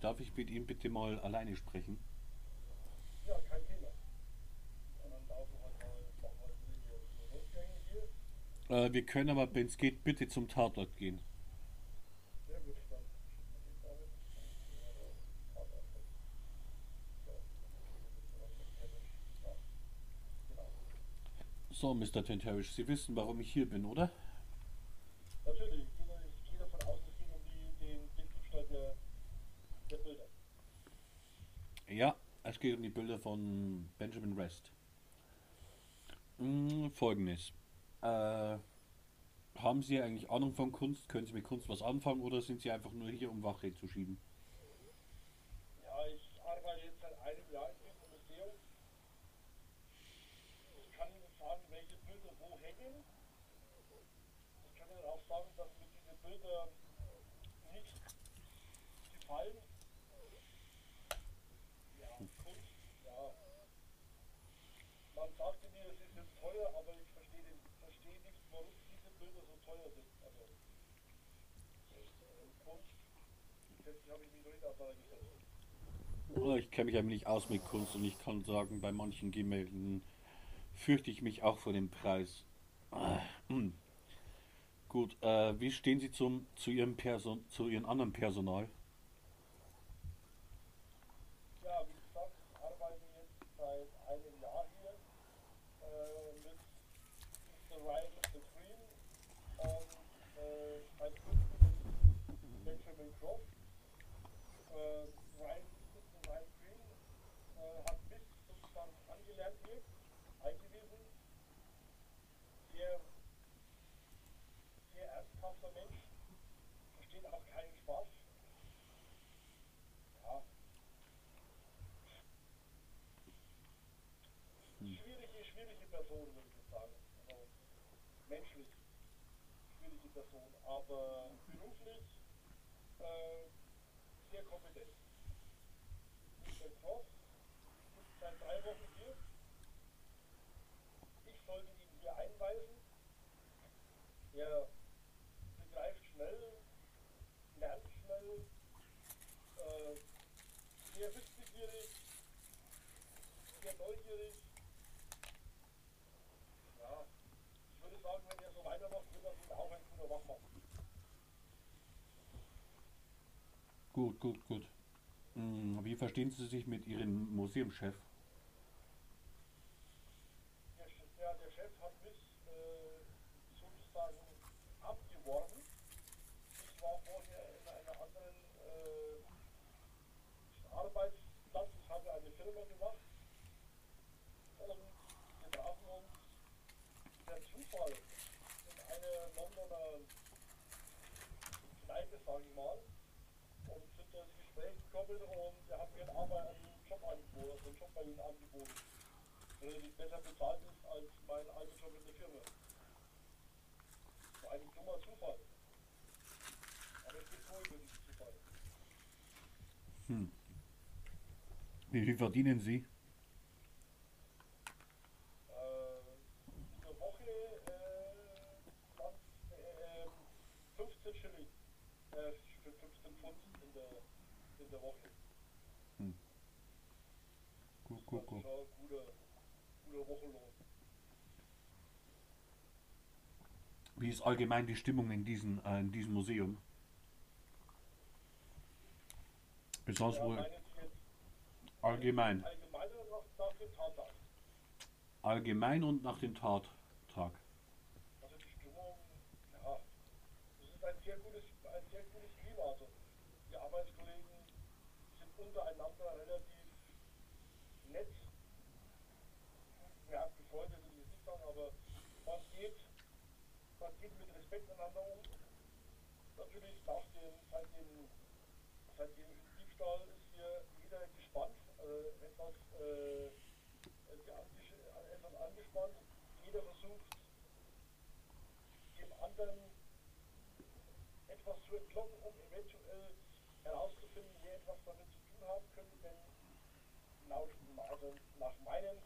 darf ich mit Ihnen bitte mal alleine sprechen? Ja, kein Thema. Äh, wir können aber, wenn es geht, bitte zum Tatort gehen. Ja. So. Ja, genau. Mr. Tentarish, Sie wissen, warum ich hier bin, oder? Natürlich, ich gehe, ich gehe davon aus, es geht um die, Bilder. Von Benjamin West. Hm, Folgendes. Äh, haben Sie eigentlich Ahnung von Kunst? Können Sie mit Kunst was anfangen oder sind Sie einfach nur hier, um Wache zu schieben? Ja, ich arbeite jetzt seit einem Jahr in diesem Museum. Ich kann Ihnen sagen, welche Bilder wo hängen. Ich kann Ihnen auch sagen, dass mir diese Bilder nicht gefallen. Ja, Kunst, ja. Man sagte mir, es ist jetzt teuer, aber ich verstehe, verstehe nicht, warum diese Bilder so teuer sind. Also, äh, Kunst, jetzt habe ich mich noch nicht auseinandergesetzt. Ich kenne mich ja nicht aus mit Kunst und ich kann sagen, bei manchen Gemälden fürchte ich mich auch vor dem Preis. Ah, hm. Gut, äh, wie stehen Sie zum, zu, Ihrem Person, zu Ihrem anderen Personal? Ja, wie gesagt, ich arbeite jetzt seit einem Jahr hier äh, mit Mr. Ryan Mr. Green und äh, mein Kunden ist Benjamin Croft. Äh, Ryan, Mr. Ryan Green äh, hat mich sozusagen angelernt hier, eingewiesen. Sehr, sehr ernsthafter Mensch, versteht auch keinen Spaß. Ja, schwierige, schwierige Person, würde ich sagen. Menschlich schwierige Person, aber beruflich äh, sehr kompetent. Der Cross ist seit drei Wochen hier. Ich sollte ihn hier einweisen. Er begreift schnell, lernt schnell, äh, sehr wissbegierig, sehr neugierig. Ja, ich würde sagen, wenn er so weitermacht, wird das ihn auch ein guter Wachmann. Gut, gut, gut. Hm, wie verstehen Sie sich mit Ihrem Museumschef? Der, Chef- hat mich äh, abgeworben. Ich war vorher in einer anderen äh, Arbeitsplatz, ich habe eine Firma gemacht und per Zufall in einer Londoner Kneipe, sage ich mal, und sind ins Gespräch gekommen und er hat mir einen, Arbeit, einen Job angeboten, also einen Job bei ihnen angeboten relativ besser bezahlt ist als mein alter Job in der Firma. War ein dummer Zufall. Aber ich bin froh über diesen Zufall. Hm. Wie viel verdienen Sie? Äh, in der Woche äh, waren äh, 15 Schilling, äh, für 15 Pfund in der, in der Woche. Gut, Das gut, gut. guter, guter Wochenlohn. Wie ist allgemein die Stimmung in, diesen, äh, in diesem Museum? Besonders Ja, wohl allgemein. allgemein oder nach, nach dem Tatsachen? Allgemein und nach dem Tattag. Also die Stimmung, ja, das ist ein sehr gutes, ein sehr gutes Klima. Also die Arbeitskollegen sind untereinander relativ nett. Ja, befreundet will ich jetzt nicht sagen, aber man geht, man geht mit Respekt miteinander um. Natürlich nach dem, seit dem, seit dem Diebstahl ist hier jeder gespannt, äh, etwas, äh, etwas angespannt. Jeder versucht dem anderen etwas zu entlocken, um eventuell herauszufinden, wer etwas damit zu tun haben könnte, denn laut, also nach meinen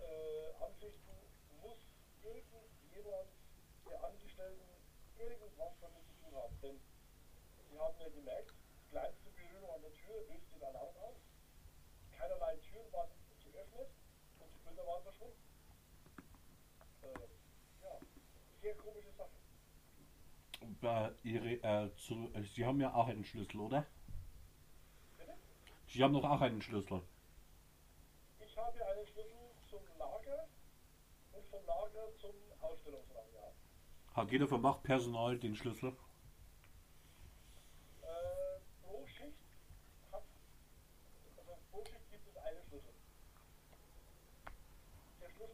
äh, Ansichten muss irgendjemand der Angestellten irgendwas damit zu tun haben. Denn sie haben ja gemerkt, kleinste Berührung an der Tür löst den Alarm aus. Keinerlei Türen waren geöffnet und die Bilder waren verschwunden. Äh, ja, sehr komische Sache. Ihre, äh, zu, äh, Sie haben ja auch einen Schlüssel, oder? Bitte? Sie haben doch auch einen Schlüssel. Ich habe einen Schlüssel zum Lager und vom Lager zum Ausstellungsraum, ja. Hat jeder vom Wachpersonal den Schlüssel? Äh, pro Schicht hat, also pro Schicht gibt es einen Schlüssel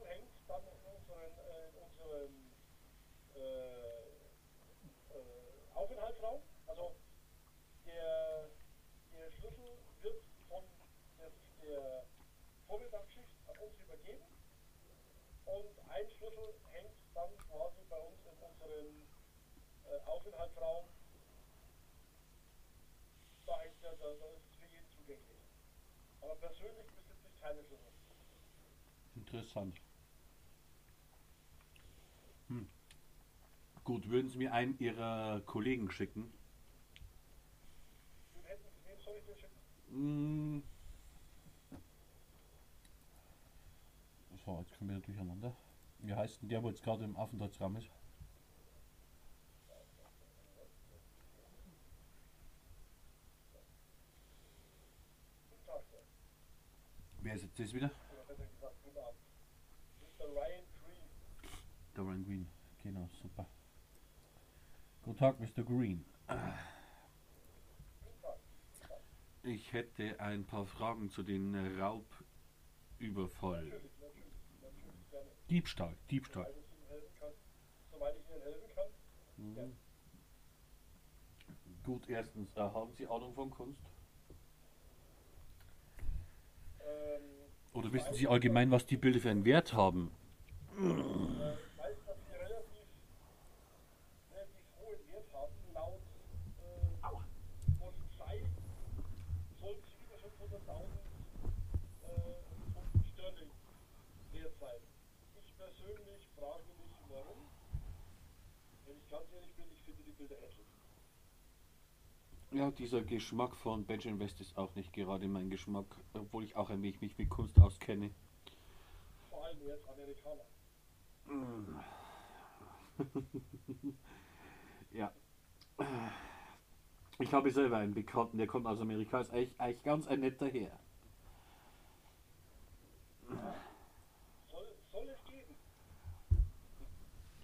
hängt dann in unseren, äh, in unserem äh, äh, Aufenthaltsraum. Also der, der Schlüssel wird von der, der Vormittagsschicht an uns übergeben und ein Schlüssel hängt dann quasi bei uns in unserem äh, Aufenthaltsraum. Da, hängt der, da, da ist es für jeden zugänglich. Aber persönlich besitze ich keine Schlüssel. Interessant. Hm. Gut, würden Sie mir einen Ihrer Kollegen schicken? Hm. So, jetzt kommen wir durcheinander. Wie heißt denn der, wo jetzt gerade im Aufenthaltsraum ist? Wer ist jetzt das wieder? Der Ryan Green. Genau, super. Guten Tag, Mr. Green. Ich hätte ein paar Fragen zu den Raubüberfall. Diebstahl, Diebstahl. Mhm. Gut, erstens, äh, haben Sie Ahnung von Kunst? Oder wissen Sie allgemein, was die Bilder für einen Wert haben? äh, ich weiß, dass sie relativ, relativ hohen Wert haben. Laut äh, Polizei sollten sie über 500.000 äh, Pfund Sterling wert sein. Ich persönlich frage mich, warum. Wenn ich ganz ehrlich bin, ich finde die Bilder hässlich. Ja, dieser Geschmack von Benjamin West ist auch nicht gerade mein Geschmack, obwohl ich auch ein wenig mich mit Kunst auskenne. Vor allem jetzt Amerikaner. ja. Ich habe selber einen Bekannten, der kommt aus Amerika, ist eigentlich, eigentlich ganz ein netter Herr. Soll, soll es geben? Hm,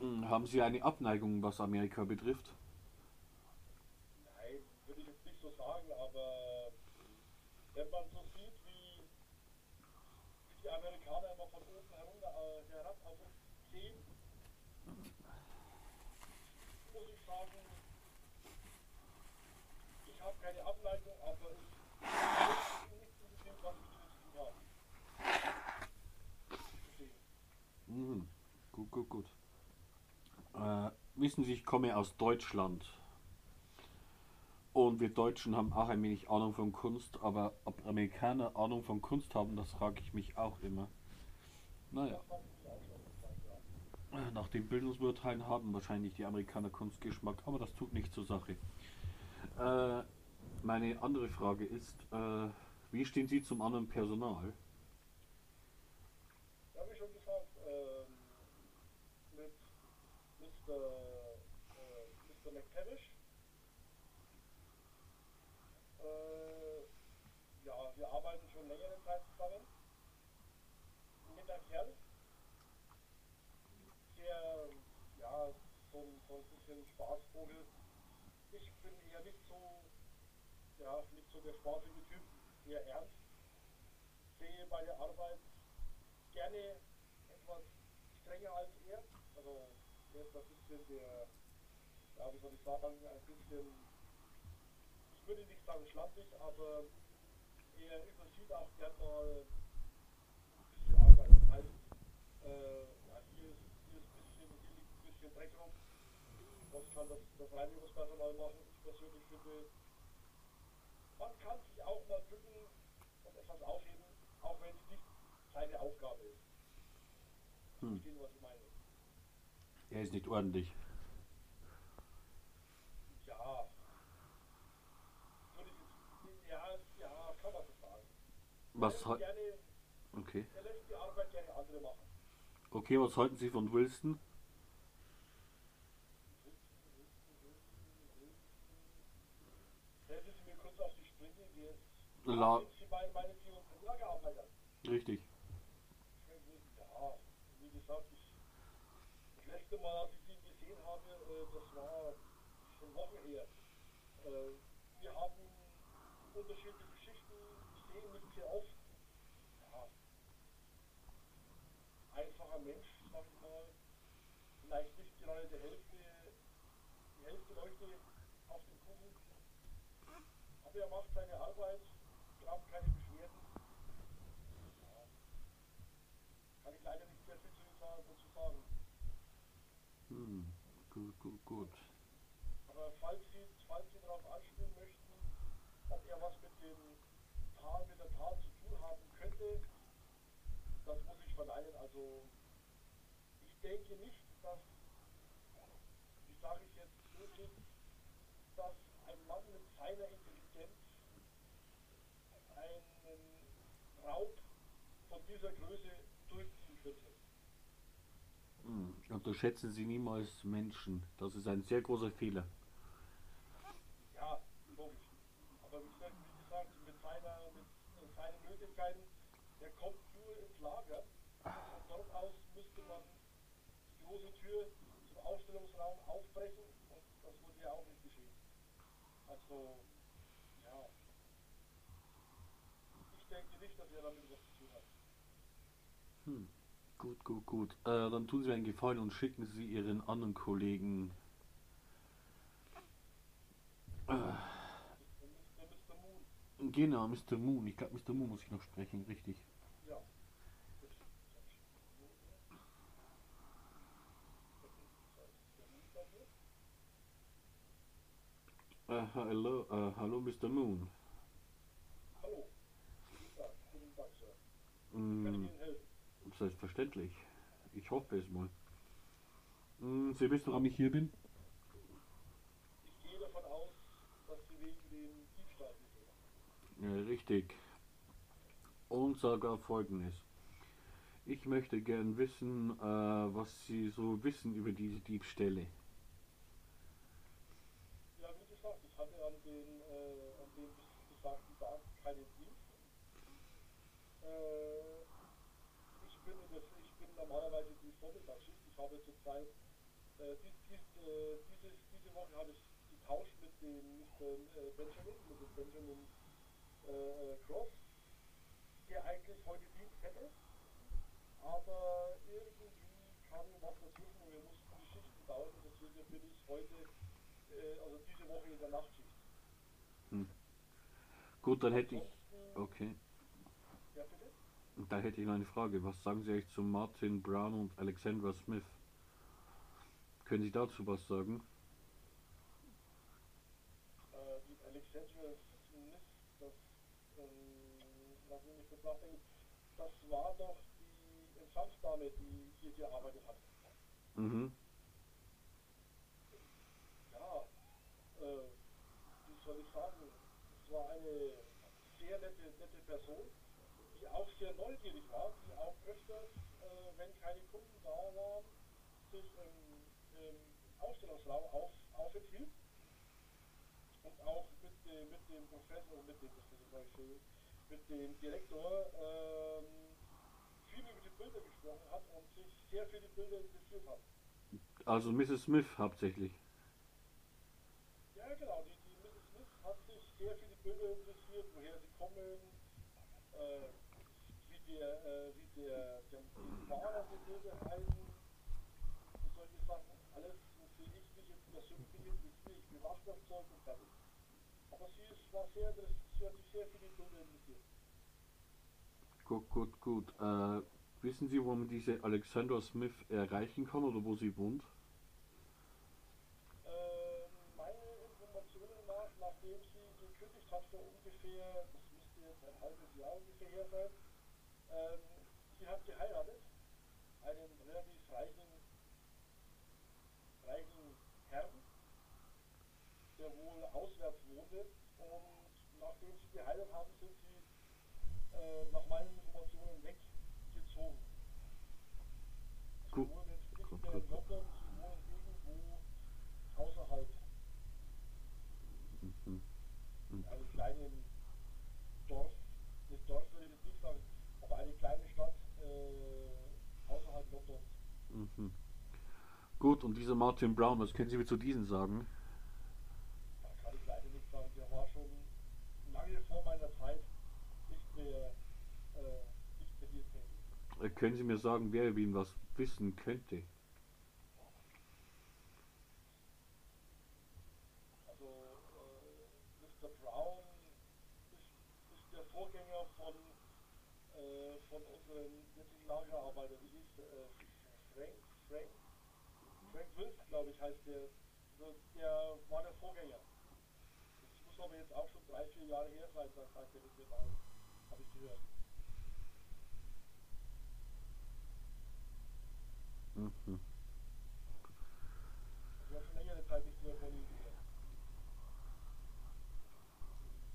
Haben Sie eine Abneigung, was Amerika betrifft? Nein, würde ich jetzt nicht so sagen, aber wenn man so sieht, wie, wie die Amerikaner immer von oben herunter, äh, herab auf uns sehen, muss ich sagen, ich habe keine Ableitung, aber ich weiß nicht unbedingt, was ich damit zu tun habe. Deswegen. Mhm. Gut, gut, gut. Äh, wissen Sie, ich komme aus Deutschland. Und wir Deutschen haben auch ein wenig Ahnung von Kunst, aber ob Amerikaner Ahnung von Kunst haben, das frage ich mich auch immer. Naja, nach den Bildungsbeurteilen haben wahrscheinlich die Amerikaner Kunstgeschmack, aber das tut nicht zur Sache. Äh, meine andere Frage ist, äh, wie stehen Sie zum anderen Personal? Ja, wie schon gesagt, ähm, mit Mr. Äh, Mr. McTavish. Äh, ja, wir arbeiten schon längere Zeit zusammen. Netter Kerl. Sehr, ja, so, ein- so ein bisschen Spaßvogel. Ich bin eher nicht so, ja, nicht so der spaßige Typ, eher ernst. Sehe bei der Arbeit gerne etwas strenger als er. Also er ist ein bisschen der, ja wie soll ich sagen, ein bisschen, ich würde nicht sagen schlampig, aber er übersieht auch gern mal bisschen Arbeit. Das heißt, äh, ja, hier ist, hier ist ein bisschen, hier liegt ein bisschen Dreck rum. Das kann das, das Reinigungspersonal machen. Ich persönlich finde, man kann sich auch mal bücken und etwas aufheben, auch wenn es nicht seine Aufgabe ist. Hm. Verstehen, was ich meine? Er ist nicht ordentlich. Ja. Ja, ja, kann man so sagen. Was ha- lässt gerne, Okay. er lässt die Arbeit gerne andere machen. Okay, was halten Sie von Wilson? Helfen Sie mir kurz auf die Sprünge, wie es La? Richtig. Ja, wie gesagt, letzte Mal, als ich ihn gesehen habe, äh, das war schon Wochen her. Äh, wir haben unterschiedliche Schichten, ich sehe ihn nicht sehr oft. Ja. Einfach einfacher Mensch, sag ich mal, vielleicht nicht gerade der Hälfte, die Hälfte Leute auf dem Kuchen. Aber er macht seine Arbeit, haben keine Beschwerden. Ja. Kann ich leider nicht sehr viel dazu sagen. Hm, gut, gut, gut. Aber falls Sie, falls Sie darauf anspielen möchten, ob er was mit dem Tal, mit der Tat zu tun haben könnte, das muss ich verneinen. Also ich denke nicht, dass, wie sage ich jetzt wirklich, dass ein Mann mit seiner Intelligenz einen Raub von dieser Größe. Unterschätzen Sie niemals Menschen. Das ist ein sehr großer Fehler. Ja, logisch. Aber wie gesagt, wie gesagt mit, seiner, mit seinen Möglichkeiten, der kommt nur ins Lager. Und von dort aus müsste man die große Tür zum Aufstellungsraum aufbrechen und das wurde ja auch nicht geschehen. Also, ja. Ich denke nicht, dass er damit was zu tun hat. Hm. Gut, gut, gut. Äh, dann tun Sie mir einen Gefallen und schicken Sie Ihren anderen Kollegen. Äh, genau, Mr. Moon. Ich glaube, Mr. Moon muss ich noch sprechen, richtig. ja. Äh, hallo, äh, hallo, Mr. Moon. Hallo. Guten Tag, guten Tag, Sir. Kann ich Ihnen helfen? Selbstverständlich. Ich hoffe es mal. Hm, Sie wissen, warum ich hier bin? Ich gehe davon aus, dass Sie wegen dem Diebstahl sind. Ja, richtig. Und sogar folgendes. Ich möchte gern wissen, äh, was Sie so wissen über diese Diebstähle. Ja, wie gesagt, ich hatte an den, äh, an dem besagten Tag keinen Dienst. Äh, ich, bin in der, ich bin normalerweise die Vormittagsschicht. Ich habe zurzeit, äh, dies, dies, äh, dieses, diese Woche habe ich getauscht mit dem äh, Benjamin, mit dem Benjamin äh, Cross, der eigentlich heute Dienst hätte. Aber irgendwie kam was dazwischen und wir mussten die Schichten tauschen, deswegen bin ich heute äh, also diese Woche in der Nachtschicht. Gut, dann hätte ich. Okay. Da hätte ich noch eine Frage. Was sagen Sie eigentlich zu Martin Brown und Alexandra Smith? Können Sie dazu was sagen? Äh, die Alexandra Smith, das, ähm, lass mich nicht kurz nachdenken, das war doch die Empfangsdame, die hier gearbeitet hat. Mhm. Ja, äh, wie soll ich sagen, es war eine sehr nette, nette Person, die auch sehr neugierig war, die auch öfters, äh, wenn keine Kunden da waren, sich im, im Ausstellungsraum auf, aufenthielt und auch mit dem, mit dem Professor, mit dem, Professor, mit dem Direktor ähm, viel über die Bilder gesprochen hat und sich sehr für die Bilder interessiert hat. Also Mrs. Smith hauptsächlich. Ja, genau. Die, die Mrs. Smith hat sich sehr für die Bilder interessiert, woher sie kommen, äh, wie der, äh, wie der, der die Bilder heißen und solche Sachen. Alles, wofür ich mich jetzt persönlich interessiere. Ich bewache das Zeug und fertig. Aber sie ist, war sehr, interess- sie hat sich sehr die Bilder interessiert. Gut, gut, gut. Äh, wissen Sie, wo man diese Alexandra Smith erreichen kann oder wo sie wohnt? Ähm, meine Informationen nach, nachdem sie gekündigt hat vor ungefähr, das müsste jetzt ein halbes Jahr ungefähr her sein, ähm, sie hat geheiratet, einen relativ reichen, reichen Herrn, der wohl auswärts wohnte und nachdem sie geheiratet haben, sind sie äh, nach meinen Informationen weggezogen. Sie Gut. wohnen jetzt nicht Gut, mehr gut, in gut. London, sie wohnen irgendwo außerhalb, Mhm. in einem kleinen Dorf, nicht Dorf würde ich jetzt nicht sagen, aber eine kleine Stadt äh, außerhalb Londons. Mhm. Gut, und dieser Martin Brown, was können Sie mir zu diesen sagen? Da kann ich leider nicht sagen, der war schon lange vor meiner Zeit nicht mehr, äh, nicht mehr hier tätig. Äh, können Sie mir sagen, wer über ihn was wissen könnte. Also äh, Mr. Brown ist, ist der Vorgänger von, äh, von unserem jetzigen Lagerarbeiter. Wie hieß der? Äh, Frank? Frank? Frank Wilson, glaube ich, heißt der. Also der war der Vorgänger. Das muss aber jetzt auch schon drei, vier Jahre her sein, sagt er mit mir mal. Habe ich gehört. Mhm. Ich habe schon längere Zeit nichts mehr von ihm gehört.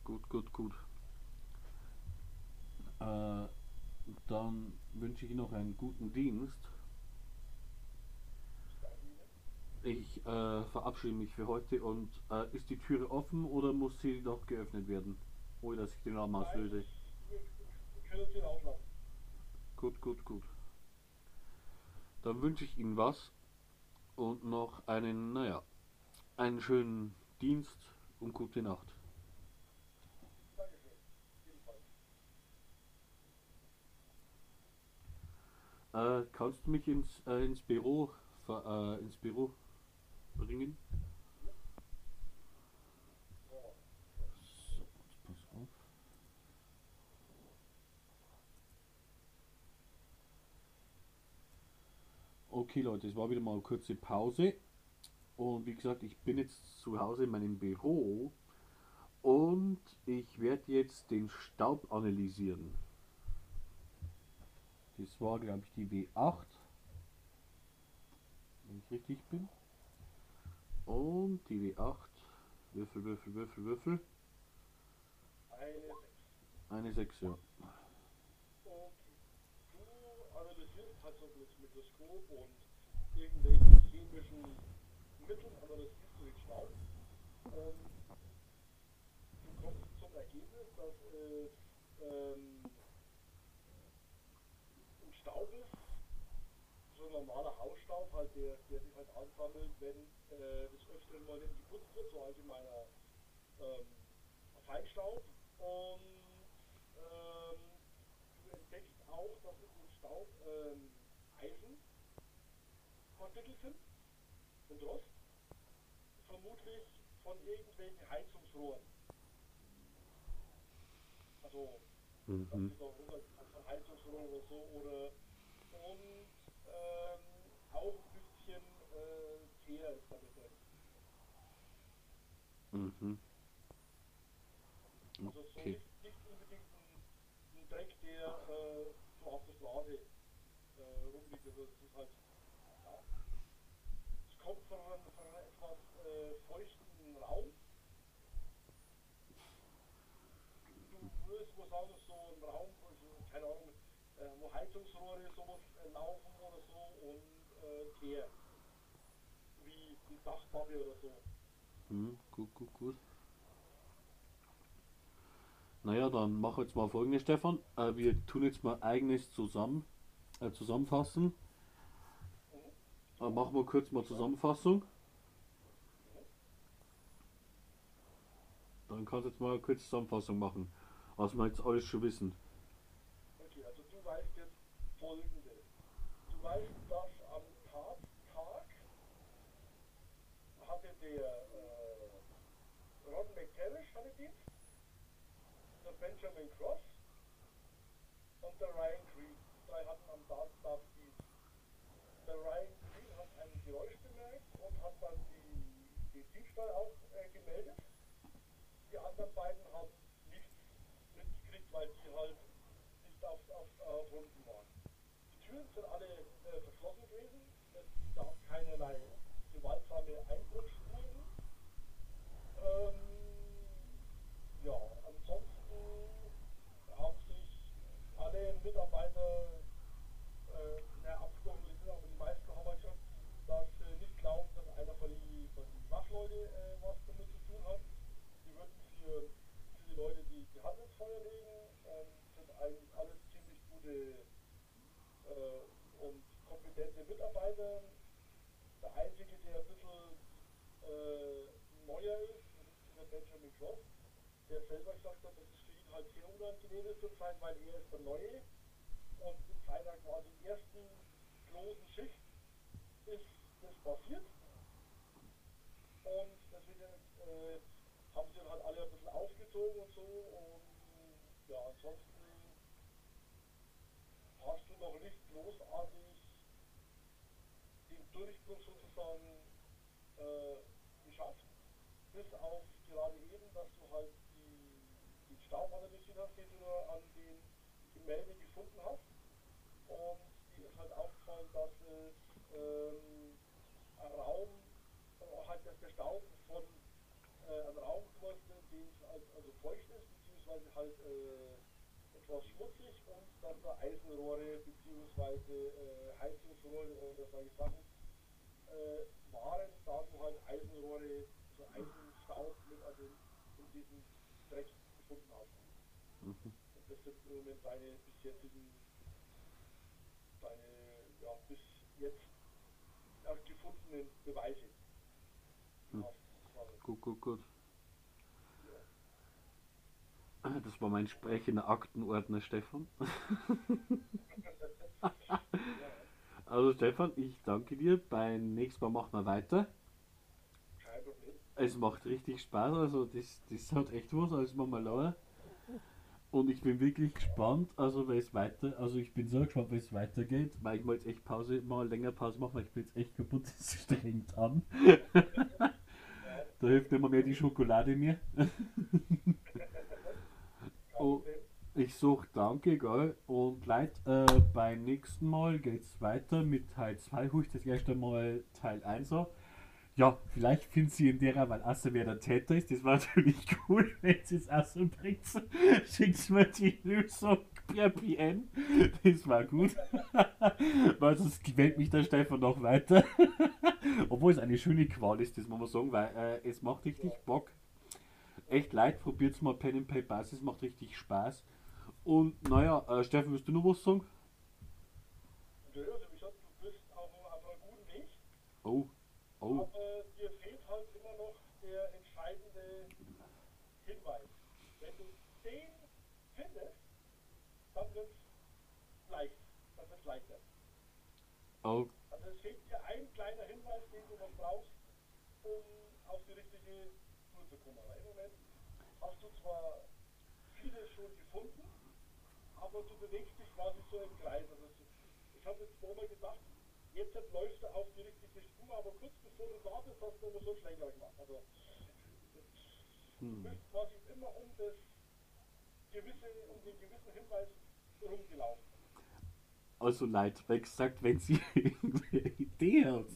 Gut, gut, gut. Äh, dann wünsche ich Ihnen noch einen guten Dienst. Danke Ihnen. Ich äh, verabschiede mich für heute und äh, ist die Türe offen oder muss sie noch geöffnet werden? Ohne dass ich den Raum auslöse. Gut, gut, gut. Dann wünsche ich Ihnen was und noch einen, naja, einen schönen Dienst und gute Nacht. Äh, kannst du mich ins, äh, ins Büro äh, ins Büro bringen? So. Pass auf. Okay Leute, es war wieder mal eine kurze Pause. Und wie gesagt, ich bin jetzt zu Hause in meinem Büro und ich werde jetzt den Staub analysieren. Das war glaube ich die W8. Wenn ich richtig bin. Und die W8. Würfel, Würfel, Würfel, Würfel. Eine 6. Eine 6, ja. Okay. Du analysierst halt so mit Mikroskop und irgendwelchen chemischen Mitteln analysierst du den Staub. Und du kommst zum Ergebnis, dass es ähm, ein Staub ist, so ein normaler Hausstaub, halt, der, der sich halt ansammelt, wenn äh, des Öfteren mal nicht geputzt wird, so allgemeiner ähm, Feinstaub. Und ähm, du entdeckst auch, dass in dem Staub ähm, Eisenpartikel sind und Rost, vermutlich von irgendwelchen Heizungsrohren. Also, das Mhm. ist auch von Heizungsrohren oder so, oder und ähm, auch ein bisschen äh, Ist damit drin. Mhm. Also so Okay. nicht, nicht unbedingt ein, ein Dreck, der äh, so auf der Straße äh, rumliegt. Also es ist halt, ja. Es kommt von einem, von einem etwas äh, feuchten Raum. Du würdest wohl sagen, so ein Raum, also, keine Ahnung, äh, wo Heizungsrohre sowas äh, laufen oder so und äh, Teer. Die Dachpappe oder so. Mhm. Gut, gut, gut. Naja, dann mach jetzt mal folgendes, Stefan. Äh, wir tun jetzt mal eigenes zusammen, äh, zusammenfassen. Äh, machen wir kurz mal Zusammenfassung. Dann kannst du jetzt mal kurz Zusammenfassung machen, was wir jetzt alles schon wissen. Okay, also du weißt jetzt folgendes. Du weißt, dass am Tattag der äh, Ron McTavish hatte Dienst, der Benjamin Cross und der Ryan Green. Die drei hatten am Tattag Dienst. Der Ryan Green hat ein Geräusch bemerkt und hat dann die, den Diebstahl auch äh, gemeldet. Die anderen beiden haben nichts mitgekriegt, weil die halt nicht auf, auf, auf Runden waren. Die Türen sind alle äh, verschlossen gewesen. Es gab keinerlei gewaltsame Einbruchsspuren. Der selber gesagt hat, dass es für ihn halt sehr unangenehm ist weil er ist der Neue Seiner quasi ersten großen Schicht ist das passiert. Und deswegen äh, haben sie dann halt alle ein bisschen aufgezogen und so. Und ja, ansonsten hast du noch nicht großartig den Durchbruch sozusagen äh, geschafft. Bis auf gerade eben, dass du halt die, den Staub analysiert hast, den du an den Gemälden gefunden hast. Und dir ist halt aufgefallen, dass es ähm, ein Raum, äh, halt dass der Staub von äh, einem Raum wird, den es als, also feucht ist, beziehungsweise halt äh, etwas schmutzig und dass da Eisenrohre beziehungsweise äh, Heizungsrohre oder solche Sachen äh, waren, da du halt Eisenrohre, so Eisenstaub mit also in diesem Dreck gefunden hast. Mhm. Und das sind im Moment deine bis deine ja, bis jetzt gefundenen Beweise. Mhm. Gut, gut, gut. Das war mein sprechender Aktenordner, Stefan. also Stefan, ich danke dir. Beim nächsten Mal machen wir weiter. Es macht richtig Spaß, also das, das hat echt was als Marmelade. Und ich bin wirklich gespannt, also weil es weiter, also ich bin so gespannt, wie es weitergeht, weil ich mal jetzt echt Pause, mal länger Pause machen, weil ich bin jetzt echt kaputt, es strengt an. da hilft immer mehr die Schokolade mir. Oh, ich suche Danke, gell? Und Leute, äh, beim nächsten Mal geht es weiter mit Teil 2. Hol ich das erste Mal Teil 1 an. Ja, vielleicht finden sie in der, weil Asse wer der Täter ist. Das war natürlich cool, wenn sie es Asse bringt. Schickt mir die Lösung per PN. Das war gut. weil sonst gewählt mich der Stefan noch weiter. Obwohl es eine schöne Qual ist, das muss man sagen, weil äh, es macht richtig Bock echt leid, probiert mal Pen and Paper es macht richtig Spaß. Und naja, äh, Steffen, willst du noch was sagen? Ja, also wie gesagt, du bist auf, auf einem guten Weg. Oh, oh. Aber dir fehlt halt immer noch der entscheidende Hinweis. Wenn du den findest, dann wird es leicht. Dann wird es leichter. Oh. Also es fehlt dir ein kleiner Hinweis, den du noch brauchst, um auf die richtige Tour zu kommen. Aber im Moment hast du zwar viele schon gefunden, aber du bewegst dich quasi so im Kreis. Also ich habe jetzt vorher gedacht, jetzt läufst du auf die richtige Spur, aber kurz bevor du da bist, hast du immer so Schläger gemacht. Also hm. du bist quasi immer um das gewisse, um den gewissen Hinweis rumgelaufen. Also Leute, wie gesagt, wenn Sie eine Idee habt,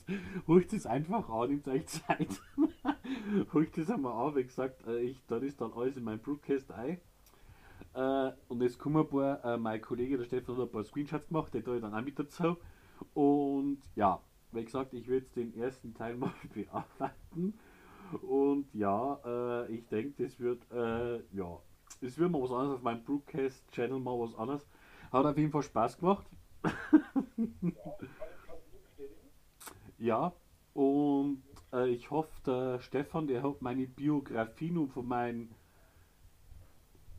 holt es einfach an, nehmt euch Zeit. holt es einmal an, wie gesagt, äh, ich, da ist dann alles in mein Broadcast ein. Äh, und jetzt kommen ein paar, äh, mein Kollege, der Stefan, hat ein paar Screenshots gemacht, der da dann auch mit dazu. Und ja, wie gesagt, ich werde jetzt den ersten Teil mal bearbeiten. Und ja, äh, ich denke, das wird, äh, ja, es wird mal was anderes auf meinem Broadcast-Channel, mal was anderes. Hat auf jeden Fall Spaß gemacht. ja, und äh, ich hoffe, der Stefan, der hat meine Biografie nun von meinem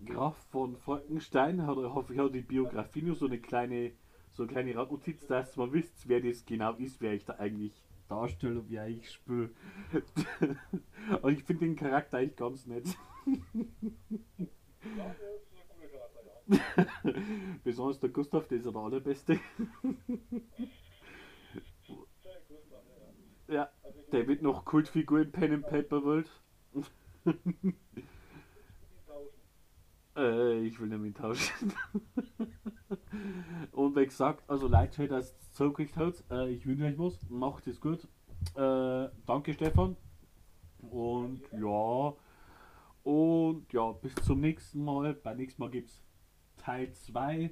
Graf von Falkenstein, hat, hoffe ich, hat die Biografie nur so eine kleine, so eine kleine Radnotiz, dass man wisst, wer das genau ist, wer ich da eigentlich darstelle und wer ich spiele. und ich finde den Charakter eigentlich ganz nett. Besonders der Gustav, der ist ja der allerbeste. ja, der wird noch Kultfigur in Pen and Paper World. äh, ich will damit tauschen. Und wie gesagt, also Leute, dass es zugekriegt hat, äh, ich wünsche euch was, macht es gut. Äh, danke Stefan. Und ja, und ja, bis zum nächsten Mal. Beim nächsten Mal gibt es Teil 2. Äh,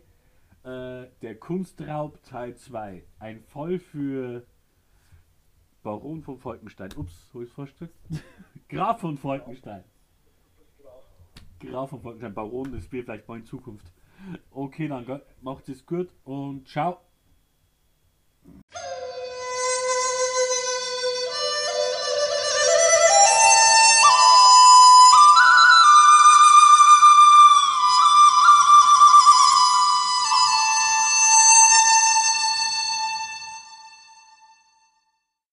der Kunstraub Teil 2. Ein Fall für Baron von Falkenstein. Ups, so ist vorgestellt. Graf von Falkenstein. Graf von Falkenstein. Baron, das wird vielleicht mal in Zukunft. Okay, dann macht es gut und ciao.